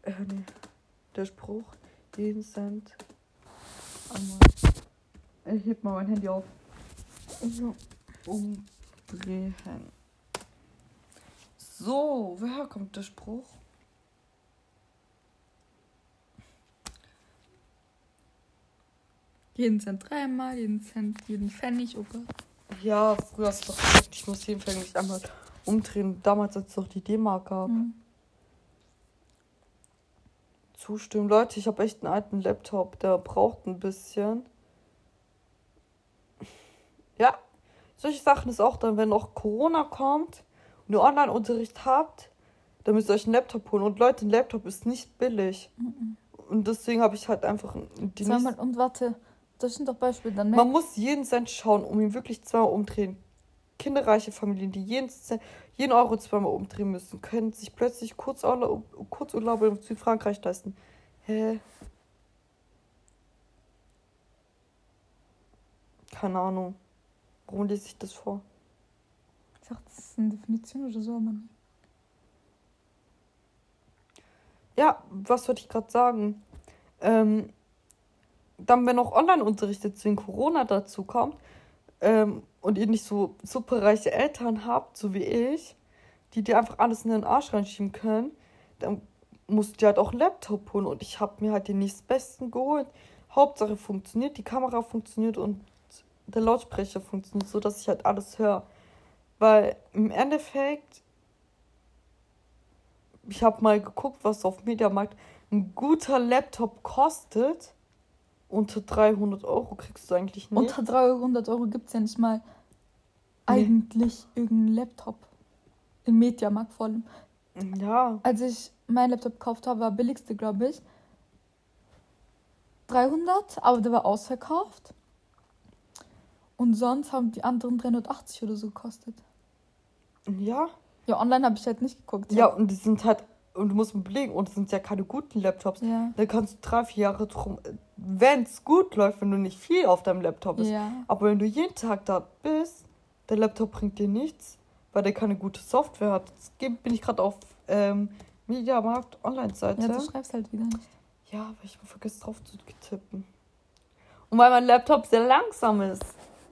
Äh, nee. Der Spruch, jeden Cent. Ich heb mal mein Handy auf. So. Umdrehen. So, woher kommt der Spruch? Jeden Cent dreimal, jeden Cent, jeden Pfennig, oh Gott. Ja, früher hast du doch gesagt, ich muss jeden Pfennig einmal umdrehen. Damals, als es noch die D-Mark gab. Mhm. Zustimmen. Leute, ich habe echt einen alten Laptop, der braucht ein bisschen. Ja, solche Sachen ist auch dann, wenn noch Corona kommt und ihr Online-Unterricht habt, dann müsst ihr euch einen Laptop holen. Und Leute, ein Laptop ist nicht billig. Mhm. Und deswegen habe ich halt einfach die Zweimal, und warte, das sind doch Beispiele. Dann Man muss jeden Cent schauen, um ihn wirklich zweimal umdrehen kinderreiche Familien, die jeden, jeden Euro zweimal umdrehen müssen, können sich plötzlich Kurzurlaub, Kurzurlaube in Südfrankreich leisten. Hä? Keine Ahnung. Warum lese ich das vor? Ich dachte, das ist eine Definition oder so, aber Ja, was wollte ich gerade sagen? Ähm, dann, wenn auch Online-Unterricht jetzt wegen Corona dazu kommt ähm, und ihr nicht so superreiche Eltern habt, so wie ich, die dir einfach alles in den Arsch reinschieben können, dann musst du halt auch einen Laptop holen. Und ich habe mir halt den nächstbesten geholt. Hauptsache funktioniert, die Kamera funktioniert und der Lautsprecher funktioniert, so dass ich halt alles höre. Weil im Endeffekt, ich habe mal geguckt, was auf Mediamarkt ein guter Laptop kostet. Unter 300 Euro kriegst du eigentlich nicht. Unter 300 Euro gibt es ja nicht mal eigentlich nee. irgendeinen Laptop. Im Mediamarkt vor allem. Ja. Als ich meinen Laptop gekauft habe, war billigste, glaube ich. 300, aber der war ausverkauft. Und sonst haben die anderen 380 oder so gekostet. Ja. Ja, online habe ich halt nicht geguckt. Ja. ja, und die sind halt, und du musst mir belegen, und es sind ja keine guten Laptops. Ja. Da kannst du drei, vier Jahre drum, wenn es gut läuft, wenn du nicht viel auf deinem Laptop bist. Ja. Aber wenn du jeden Tag da bist, der Laptop bringt dir nichts, weil der keine gute Software hat. Jetzt bin ich gerade auf ähm, Mediamarkt Online-Seite. Ja, du schreibst halt wieder nicht. Ja, weil ich vergesse drauf zu tippen. Und weil mein Laptop sehr langsam ist.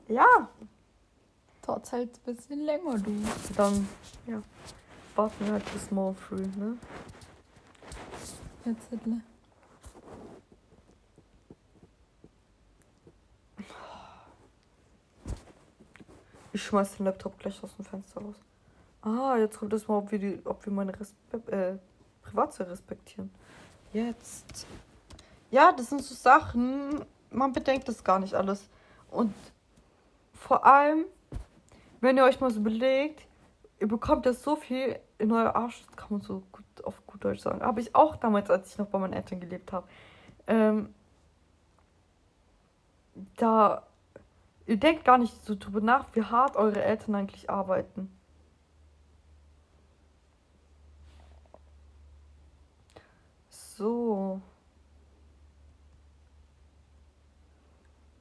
Ja. Dauert halt ein bisschen länger, du. Dann, ja. Wir halt bis morgen früh, ne? Jetzt Hitler. Ich schmeiß den Laptop gleich aus dem Fenster raus. Ah, jetzt kommt das mal, ob wir, die, ob wir meine Respe äh, Privatsphäre respektieren. Jetzt. Ja, das sind so Sachen, man bedenkt das gar nicht alles. Und vor allem, wenn ihr euch mal so belegt, ihr bekommt ja so viel in euer Arsch, das kann man so gut auf gut Deutsch sagen. Habe ich auch damals, als ich noch bei meinen Eltern gelebt habe. Ähm, da, ihr denkt gar nicht so drüber nach, wie hart eure Eltern eigentlich arbeiten. So.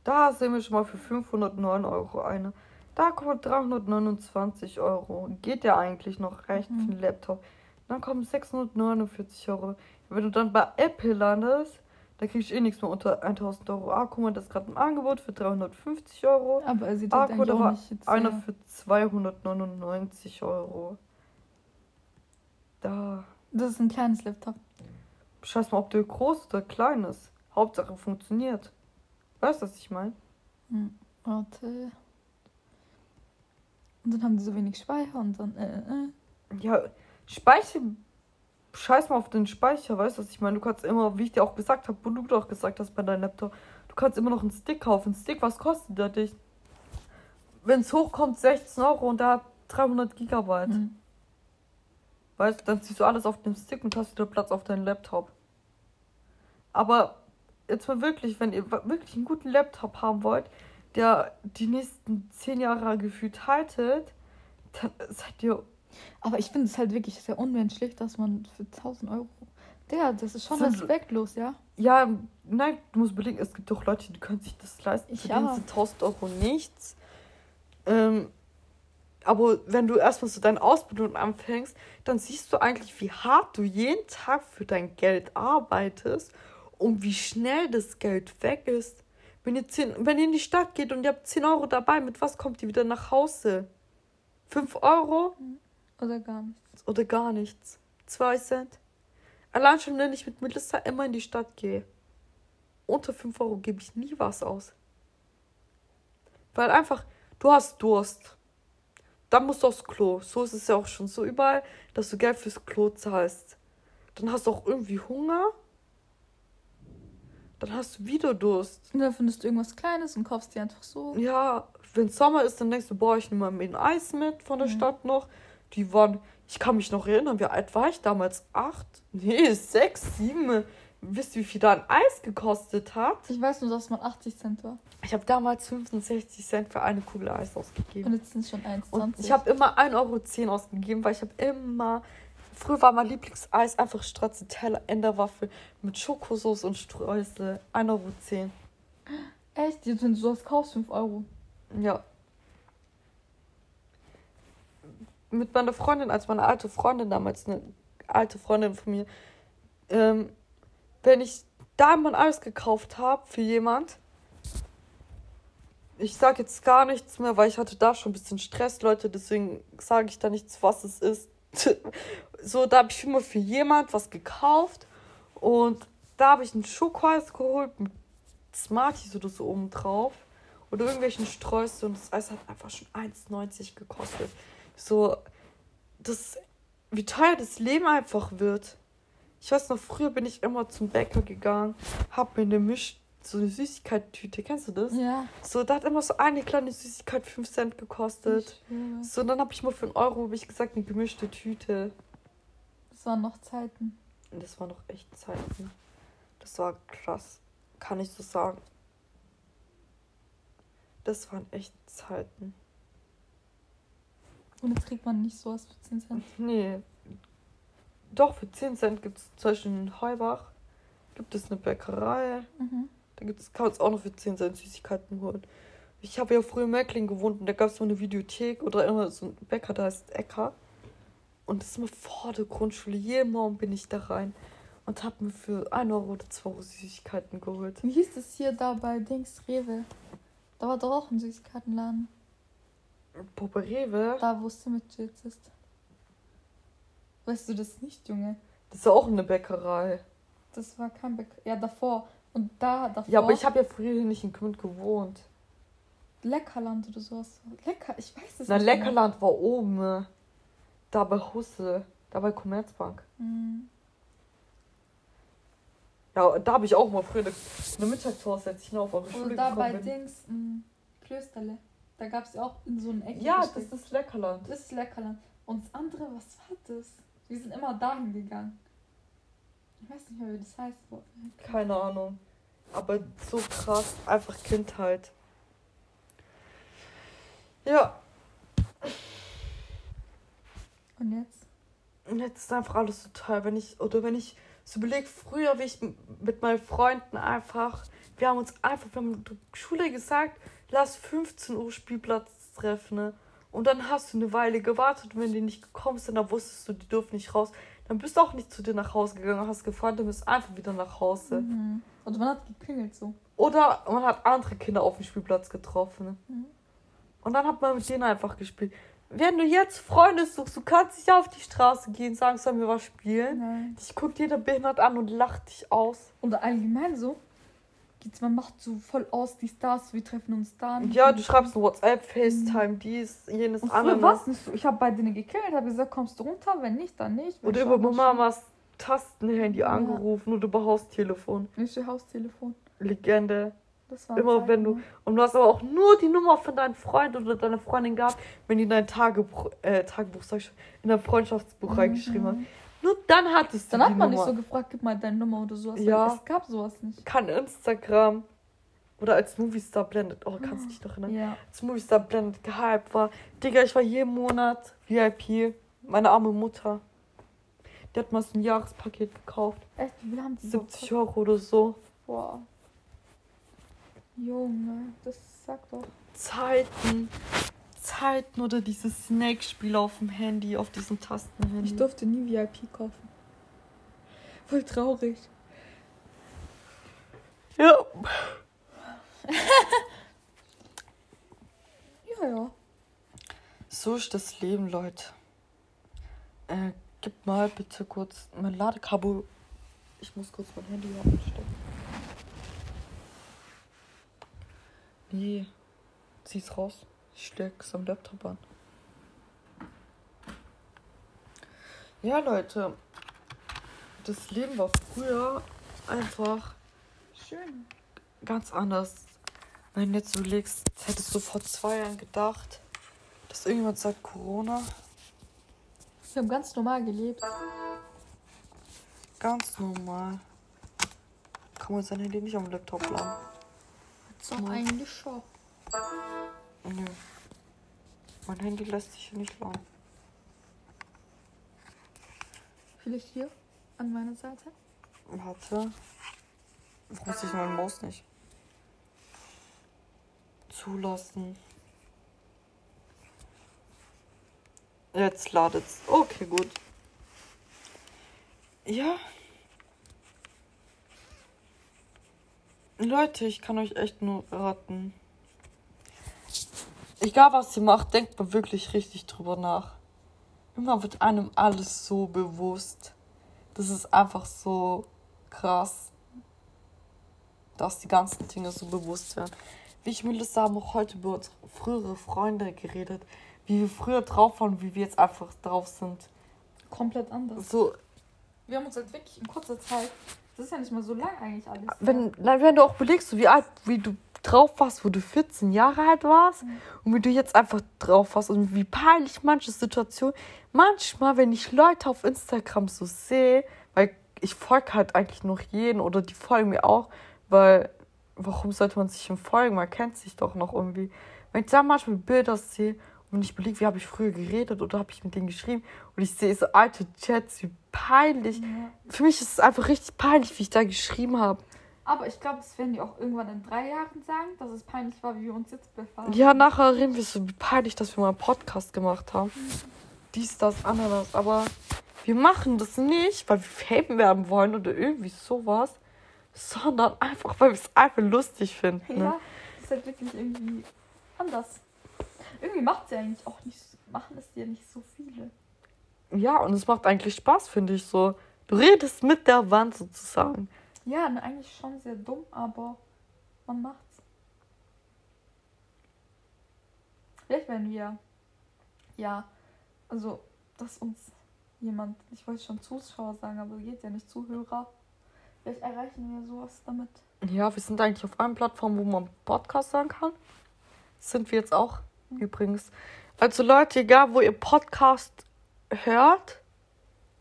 Da sehen wir schon mal für 509 Euro eine. Da kommt 329 Euro. Geht ja eigentlich noch recht mhm. für einen Laptop. Dann kommen 649 Euro. Wenn du dann bei Apple landest, da kriegst du eh nichts mehr unter 1000 Euro. Ah, guck mal, das ist gerade im Angebot für 350 Euro. Aber er sieht ah, halt guck, auch nicht jetzt einer für 299 Euro. Da. Das ist ein kleines Laptop. Scheiß mal, ob der groß oder klein ist. Hauptsache funktioniert. Weißt du, was ich meine? Hm, warte. Und dann haben die so wenig Speicher und dann, äh, äh. Ja, Speicher. Scheiß mal auf den Speicher, weißt du, was ich meine? Du kannst immer, wie ich dir auch gesagt habe, wo du doch gesagt hast bei deinem Laptop, du kannst immer noch einen Stick kaufen. Ein Stick, was kostet der dich? Wenn es hochkommt, 16 Euro und hat 300 Gigabyte. Mhm. Weißt du, dann ziehst du alles auf dem Stick und hast wieder Platz auf deinem Laptop. Aber jetzt mal wirklich, wenn ihr wirklich einen guten Laptop haben wollt, der die nächsten zehn Jahre gefühlt haltet, dann seid ihr. Aber ich finde es halt wirklich sehr unmenschlich, dass man für 1000 Euro. Der, das ist schon so, respektlos, ja? Ja, nein, du musst überlegen, es gibt doch Leute, die können sich das leisten. Ich ja. 1000 Euro nichts. Ähm, aber wenn du erstmal so deine Ausbildung anfängst, dann siehst du eigentlich, wie hart du jeden Tag für dein Geld arbeitest und wie schnell das Geld weg ist. Wenn ihr, 10, wenn ihr in die Stadt geht und ihr habt 10 Euro dabei, mit was kommt ihr wieder nach Hause? 5 Euro? Oder gar nichts. Oder gar nichts. 2 Cent. Allein schon, wenn ich mit Melissa immer in die Stadt gehe. Unter 5 Euro gebe ich nie was aus. Weil einfach, du hast Durst dann musst du aufs Klo. So ist es ja auch schon so überall, dass du Geld fürs Klo zahlst. Dann hast du auch irgendwie Hunger. Dann hast du wieder Durst. Und dann findest du irgendwas Kleines und kaufst dir einfach so. Ja, wenn Sommer ist, dann denkst du, boah, ich nehme mal ein Eis mit von der mhm. Stadt noch. Die waren, ich kann mich noch erinnern, wie alt war ich damals? Acht? Nee, sechs, sieben. Wisst ihr, wie viel da ein Eis gekostet hat? Ich weiß nur, dass es mal 80 Cent war. Ich habe damals 65 Cent für eine Kugel Eis ausgegeben. Und jetzt sind es schon 1,20. Ich habe immer 1,10 Euro ausgegeben, weil ich habe immer. Früher war mein Lieblingseis einfach Stracciatella in der Waffel mit Schokosauce und Streusel. 1,10 Euro. Echt? Jetzt, wenn du das kaufst, 5 Euro. Ja. Mit meiner Freundin, als meine alte Freundin damals, eine alte Freundin von mir, ähm, wenn ich da man alles gekauft habe für jemand. Ich sage jetzt gar nichts mehr, weil ich hatte da schon ein bisschen Stress, Leute. Deswegen sage ich da nichts, was es ist. So, da habe ich immer für jemand was gekauft. Und da habe ich einen Schokoeis geholt mit Smarties oder so oben drauf. Oder irgendwelchen Sträuße. Und das Eis hat einfach schon 1,90 gekostet. So, das, wie teuer das Leben einfach wird. Ich weiß noch, früher bin ich immer zum Bäcker gegangen, hab mir eine Misch, so eine Süßigkeit-Tüte, kennst du das? Ja. So, da hat immer so eine kleine Süßigkeit 5 Cent gekostet. So, dann habe ich mal für einen Euro, habe ich gesagt, eine gemischte Tüte. Das waren noch Zeiten. Das waren noch echt Zeiten. Das war krass. Kann ich so sagen. Das waren echt Zeiten. Und jetzt kriegt man nicht sowas für 10 Cent? Nee. Doch, für 10 Cent gibt es zum Beispiel in Heubach gibt es eine Bäckerei. Mhm. Da gibt's, kann man es auch noch für 10 Cent Süßigkeiten holen. Ich habe ja früher in Meckling gewohnt und da gab es so eine Videothek oder immer so ein Bäcker, da heißt Ecker. Und das ist immer vor der Grundschule. Jeden Morgen bin ich da rein und habe mir für 1 Euro oder 2 Euro Süßigkeiten geholt. Wie hieß das hier da bei Dings Rewe? Da war doch auch ein Süßigkeitenladen. Bobe Rewe? Da, wo Sandwich jetzt ist. Weißt du das nicht, Junge? Das ist auch eine Bäckerei. Das war kein Bäckerei. Ja, davor. Und da, davor. Ja, aber ich habe ja früher nicht in Kümmt gewohnt. Leckerland oder sowas. Lecker, ich weiß es Na, nicht. Na, Leckerland mehr. war oben. Da bei Husse. Da bei Commerzbank. Mhm. Ja, da habe ich auch mal früher eine, Mittagspause, als ich noch auf eure Schule da bei bin. Dings, m, hm, Klösterle. Da gab es ja auch in so einem Eck. Ja, das ist Leckerland. Das ist Leckerland. Und das andere, was war das? Wir sind immer dahin gegangen. Ich weiß nicht mehr, wie das heißt. Keine Ahnung. Aber so krass, einfach Kindheit. Ja. Und jetzt? Und jetzt ist einfach alles so toll. Wenn ich, oder wenn ich so überlege, früher, wie ich mit meinen Freunden einfach, wir haben uns einfach, wir haben in der Schule gesagt, lass 15 Uhr Spielplatz treffen. Ne? Und dann hast du eine Weile gewartet und wenn die nicht gekommen sind, dann wusstest du, die dürfen nicht raus. Dann bist du auch nicht zu dir nach Hause gegangen und hast gefragt, du bist einfach wieder nach Hause. Mhm. Und man hat geklingelt so. Oder man hat andere Kinder auf dem Spielplatz getroffen. Mhm. Und dann hat man mit denen einfach gespielt. Wenn du jetzt Freunde suchst, du kannst nicht auf die Straße gehen, sagen, sollen wir was spielen. Nein. Dich guckt jeder behindert an und lacht dich aus. Oder allgemein so, geht's, man macht so voll aus, die Stars, wir treffen uns da. Ja, du schreibst WhatsApp, FaceTime, dies, jenes, andere. was. Ich habe bei denen geklingelt, habe gesagt, kommst du runter, wenn nicht, dann nicht. Oder über Mamas Tastenhandy ja. angerufen oder über Haustelefon. Nicht über Haustelefon. Legende. Das war Immer Zeit, wenn du. Und du hast aber auch nur die Nummer von deinem Freund oder deiner Freundin gehabt, wenn die in dein Tagebuch, äh, Tagebuch, sag ich, in dein Freundschaftsbuch mhm. reingeschrieben hat. Nur dann hattest du Dann hat man Nummer. nicht so gefragt, gib mal deine Nummer oder sowas. Ja. Es gab sowas nicht. Kann Instagram. Oder als Movistar blendet. Oh, kannst du dich noch erinnern? Ja. Als Movistar blendet gehypt war. Digga, ich war jeden Monat VIP. Meine arme Mutter. Die hat mal so ein Jahrespaket gekauft. Echt? Wie haben die 70 Euro oder so. Boah. Junge, das sagt doch. Zeiten. Zeiten oder dieses Snake-Spiel auf dem Handy, auf diesem Tastenhandy. Ich durfte nie VIP kaufen. Voll traurig. Ja. ja, ja. So ist das Leben, Leute. Äh, gib mal bitte kurz mein Ladekabel. Ich muss kurz mein Handy abstecken. Nee, zieh's raus. Ich steck's am Laptop an. Ja, Leute. Das Leben war früher einfach schön. Ganz anders. Wenn du jetzt überlegst, hättest du vor zwei Jahren gedacht, dass irgendjemand sagt Corona. Wir haben ganz normal gelebt. Ganz normal. Kann man sein Handy nicht am Laptop laden. Doch, eigentlich schon. Nö. Mein Handy lässt sich hier nicht laden. Vielleicht hier an meiner Seite? Warte. Warum sich meine Maus nicht? Zulassen. Jetzt ladet's. Okay, gut. Ja. Leute, ich kann euch echt nur raten. Egal was ihr macht, denkt mal wirklich richtig drüber nach. Immer wird einem alles so bewusst. Das ist einfach so krass, dass die ganzen Dinge so bewusst werden. Wie ich Melissa haben auch heute über unsere frühere Freunde geredet, wie wir früher drauf waren, wie wir jetzt einfach drauf sind. Komplett anders. So. Wir haben uns halt wirklich in kurzer Zeit, das ist ja nicht mal so lang eigentlich alles. Wenn, wenn du auch überlegst, so wie alt, wie du drauf warst, wo du 14 Jahre alt warst mhm. und wie du jetzt einfach drauf warst und wie peinlich manche Situationen. Manchmal, wenn ich Leute auf Instagram so sehe, weil ich folge halt eigentlich noch jeden oder die folgen mir auch, weil warum sollte man sich ihm folgen? Man kennt sich doch noch irgendwie. Wenn ich da manchmal Bilder sehe und ich überlege, wie habe ich früher geredet oder habe ich mit denen geschrieben und ich sehe so alte Chats, wie peinlich. Ja. Für mich ist es einfach richtig peinlich, wie ich da geschrieben habe. Aber ich glaube, das werden die auch irgendwann in drei Jahren sagen, dass es peinlich war, wie wir uns jetzt befahren. Ja, nachher reden wir so peinlich, dass wir mal einen Podcast gemacht haben. Dies, das, anderes. Aber wir machen das nicht, weil wir Fame werden wollen oder irgendwie sowas, sondern einfach, weil wir es einfach lustig finden. Ne? Ja, das ist halt wirklich irgendwie anders. Irgendwie macht es ja eigentlich auch nicht, machen es dir nicht so viele. Ja, und es macht eigentlich Spaß, finde ich so. Du redest mit der Wand sozusagen. Ja, ne, eigentlich schon sehr dumm, aber man macht's. Vielleicht werden wir, ja, also, dass uns jemand, ich wollte schon Zuschauer sagen, aber geht ja nicht Zuhörer. Vielleicht erreichen wir sowas damit. Ja, wir sind eigentlich auf einer Plattform, wo man Podcast sagen kann. Sind wir jetzt auch mhm. übrigens. Also Leute, egal wo ihr Podcast hört,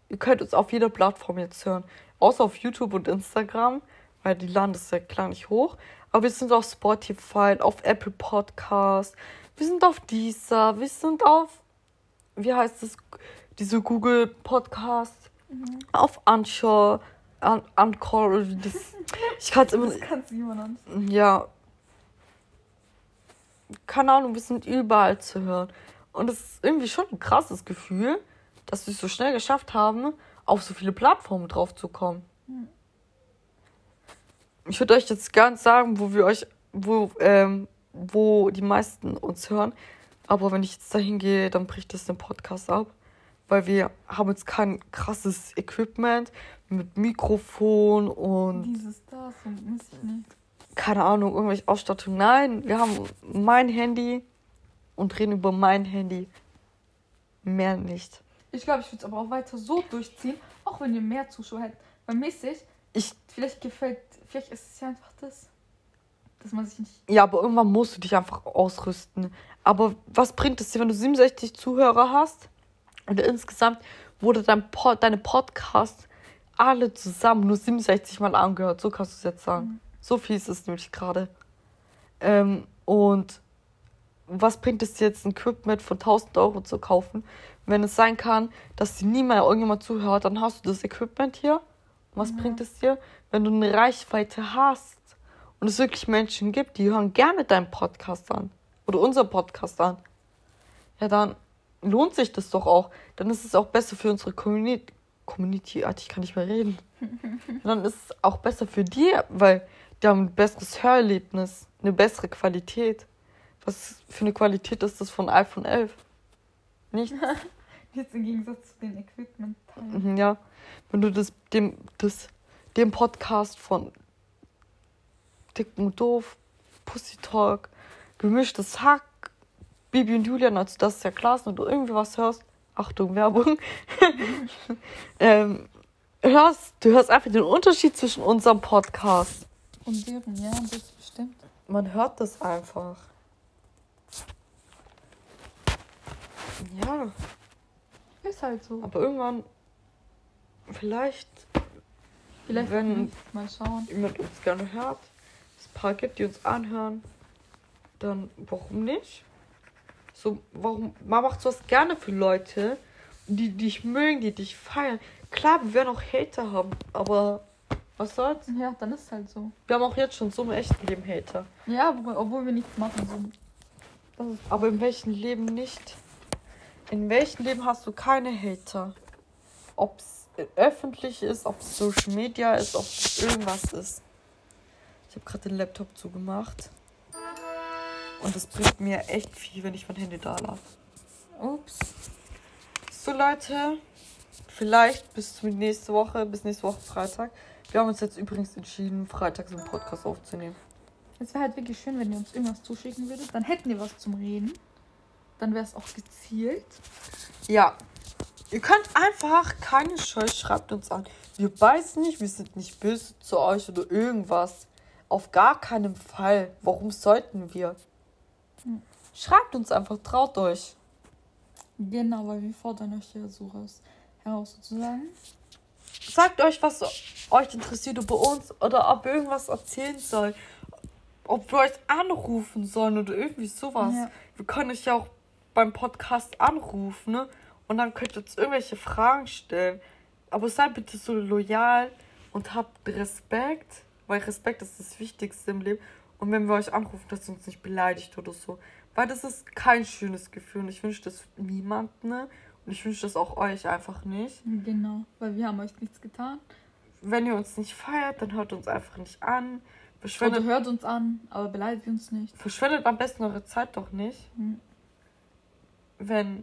ihr könnt uns auf jeder Plattform jetzt hören. Außer auf YouTube und Instagram, weil die laden das ja klar nicht hoch. Aber wir sind auf Spotify, auf Apple Podcast, wir sind auf Deezer, wir sind auf, wie heißt es, diese Google Podcast, mhm. auf Anchor, An Anchor das. Ich kann es immer. Das kannst du niemand Ja. Keine Ahnung, wir sind überall zu hören. Und es ist irgendwie schon ein krasses Gefühl, dass wir es so schnell geschafft haben, auf so viele Plattformen drauf zu kommen. Hm. Ich würde euch jetzt gar nicht sagen, wo wir euch, wo, ähm, wo die meisten uns hören. Aber wenn ich jetzt dahin gehe, dann bricht das den Podcast ab. Weil wir haben jetzt kein krasses Equipment mit Mikrofon und. Dieses, das und nicht. Keine Ahnung, irgendwelche Ausstattung. Nein, wir haben mein Handy und reden über mein Handy. Mehr nicht. Ich glaube, ich würde es aber auch weiter so durchziehen, auch wenn ihr mehr Zuschauer hättet. Weil mäßig, ich, vielleicht gefällt, vielleicht ist es ja einfach das, dass man sich nicht. Ja, aber irgendwann musst du dich einfach ausrüsten. Aber was bringt es dir, wenn du 67 Zuhörer hast und insgesamt wurde dein Pod, deine Podcast alle zusammen nur 67 Mal angehört? So kannst du es jetzt sagen. Mhm. So viel ist es nämlich gerade. Ähm, und was bringt es dir jetzt, ein Equipment von 1000 Euro zu kaufen, wenn es sein kann, dass dir nie mehr irgendjemand zuhört, dann hast du das Equipment hier. Und was mhm. bringt es dir, wenn du eine Reichweite hast und es wirklich Menschen gibt, die hören gerne deinen Podcast an oder unser Podcast an? Ja, dann lohnt sich das doch auch. Dann ist es auch besser für unsere Community. Community, ich kann nicht mehr reden. dann ist es auch besser für die, weil die haben ein besseres Hörerlebnis, eine bessere Qualität. Was für eine Qualität ist das von iPhone 11? Nichts. Jetzt im Gegensatz zu den Equipment. Mhm, ja. Wenn du das dem, das, dem Podcast von Dick und Doof, Pussy Talk, gemischtes Hack, Bibi und Julian, also das ist ja klar, wenn du irgendwie was hörst, Achtung, Werbung, ähm, hörst, du hörst einfach den Unterschied zwischen unserem Podcast. Und deren, ja, das bestimmt. Man hört das einfach. Ja. Ist halt so. Aber irgendwann, vielleicht, vielleicht wenn mal schauen. jemand uns gerne hört, es ein paar gibt, die uns anhören, dann warum nicht? So, warum, man macht sowas gerne für Leute, die dich mögen, die dich feiern. Klar, wir werden auch Hater haben, aber was soll's? Ja, dann ist halt so. Wir haben auch jetzt schon so im echten Leben Hater. Ja, obwohl wir nichts machen. So. aber im welchen Leben nicht? In welchem Leben hast du keine Hater? Ob es öffentlich ist, ob es Social Media ist, ob es irgendwas ist. Ich habe gerade den Laptop zugemacht. Und das bringt mir echt viel, wenn ich mein Handy da lasse. Ups. So, Leute. Vielleicht bis nächste Woche, bis nächste Woche Freitag. Wir haben uns jetzt übrigens entschieden, Freitag so einen Podcast aufzunehmen. Es wäre halt wirklich schön, wenn ihr uns irgendwas zuschicken würdet. Dann hätten wir was zum Reden. Dann wäre es auch gezielt. Ja. Ihr könnt einfach keine Scheu, schreibt uns an. Wir beißen nicht, wir sind nicht böse zu euch oder irgendwas. Auf gar keinen Fall. Warum sollten wir? Hm. Schreibt uns einfach, traut euch. Genau, weil wir fordern euch ja so raus, heraus sozusagen. Sagt euch, was euch interessiert über uns oder ob irgendwas erzählen soll. Ob wir euch anrufen sollen oder irgendwie sowas. Ja. Wir können euch ja auch beim Podcast anrufen, ne? Und dann könnt ihr uns irgendwelche Fragen stellen. Aber seid bitte so loyal und habt Respekt, weil Respekt ist das Wichtigste im Leben. Und wenn wir euch anrufen, dass ihr uns nicht beleidigt oder so. Weil das ist kein schönes Gefühl und ich wünsche das niemandem. Ne? Und ich wünsche das auch euch einfach nicht. Genau, weil wir haben euch nichts getan. Wenn ihr uns nicht feiert, dann hört uns einfach nicht an. Verschwendet, Oder hört uns an, aber beleidigt uns nicht. Verschwendet am besten eure Zeit doch nicht. Hm. Wenn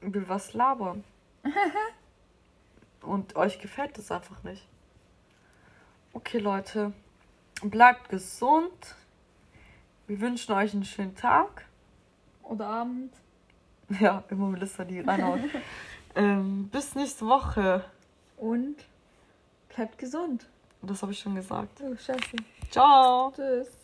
wir was labern. und euch gefällt das einfach nicht. Okay, Leute. Bleibt gesund. Wir wünschen euch einen schönen Tag. Oder Abend. Ja, immer Melissa, die reinhaut. ähm, bis nächste Woche. Und bleibt gesund. Das habe ich schon gesagt. Oh, scheiße. Ciao. Tschüss.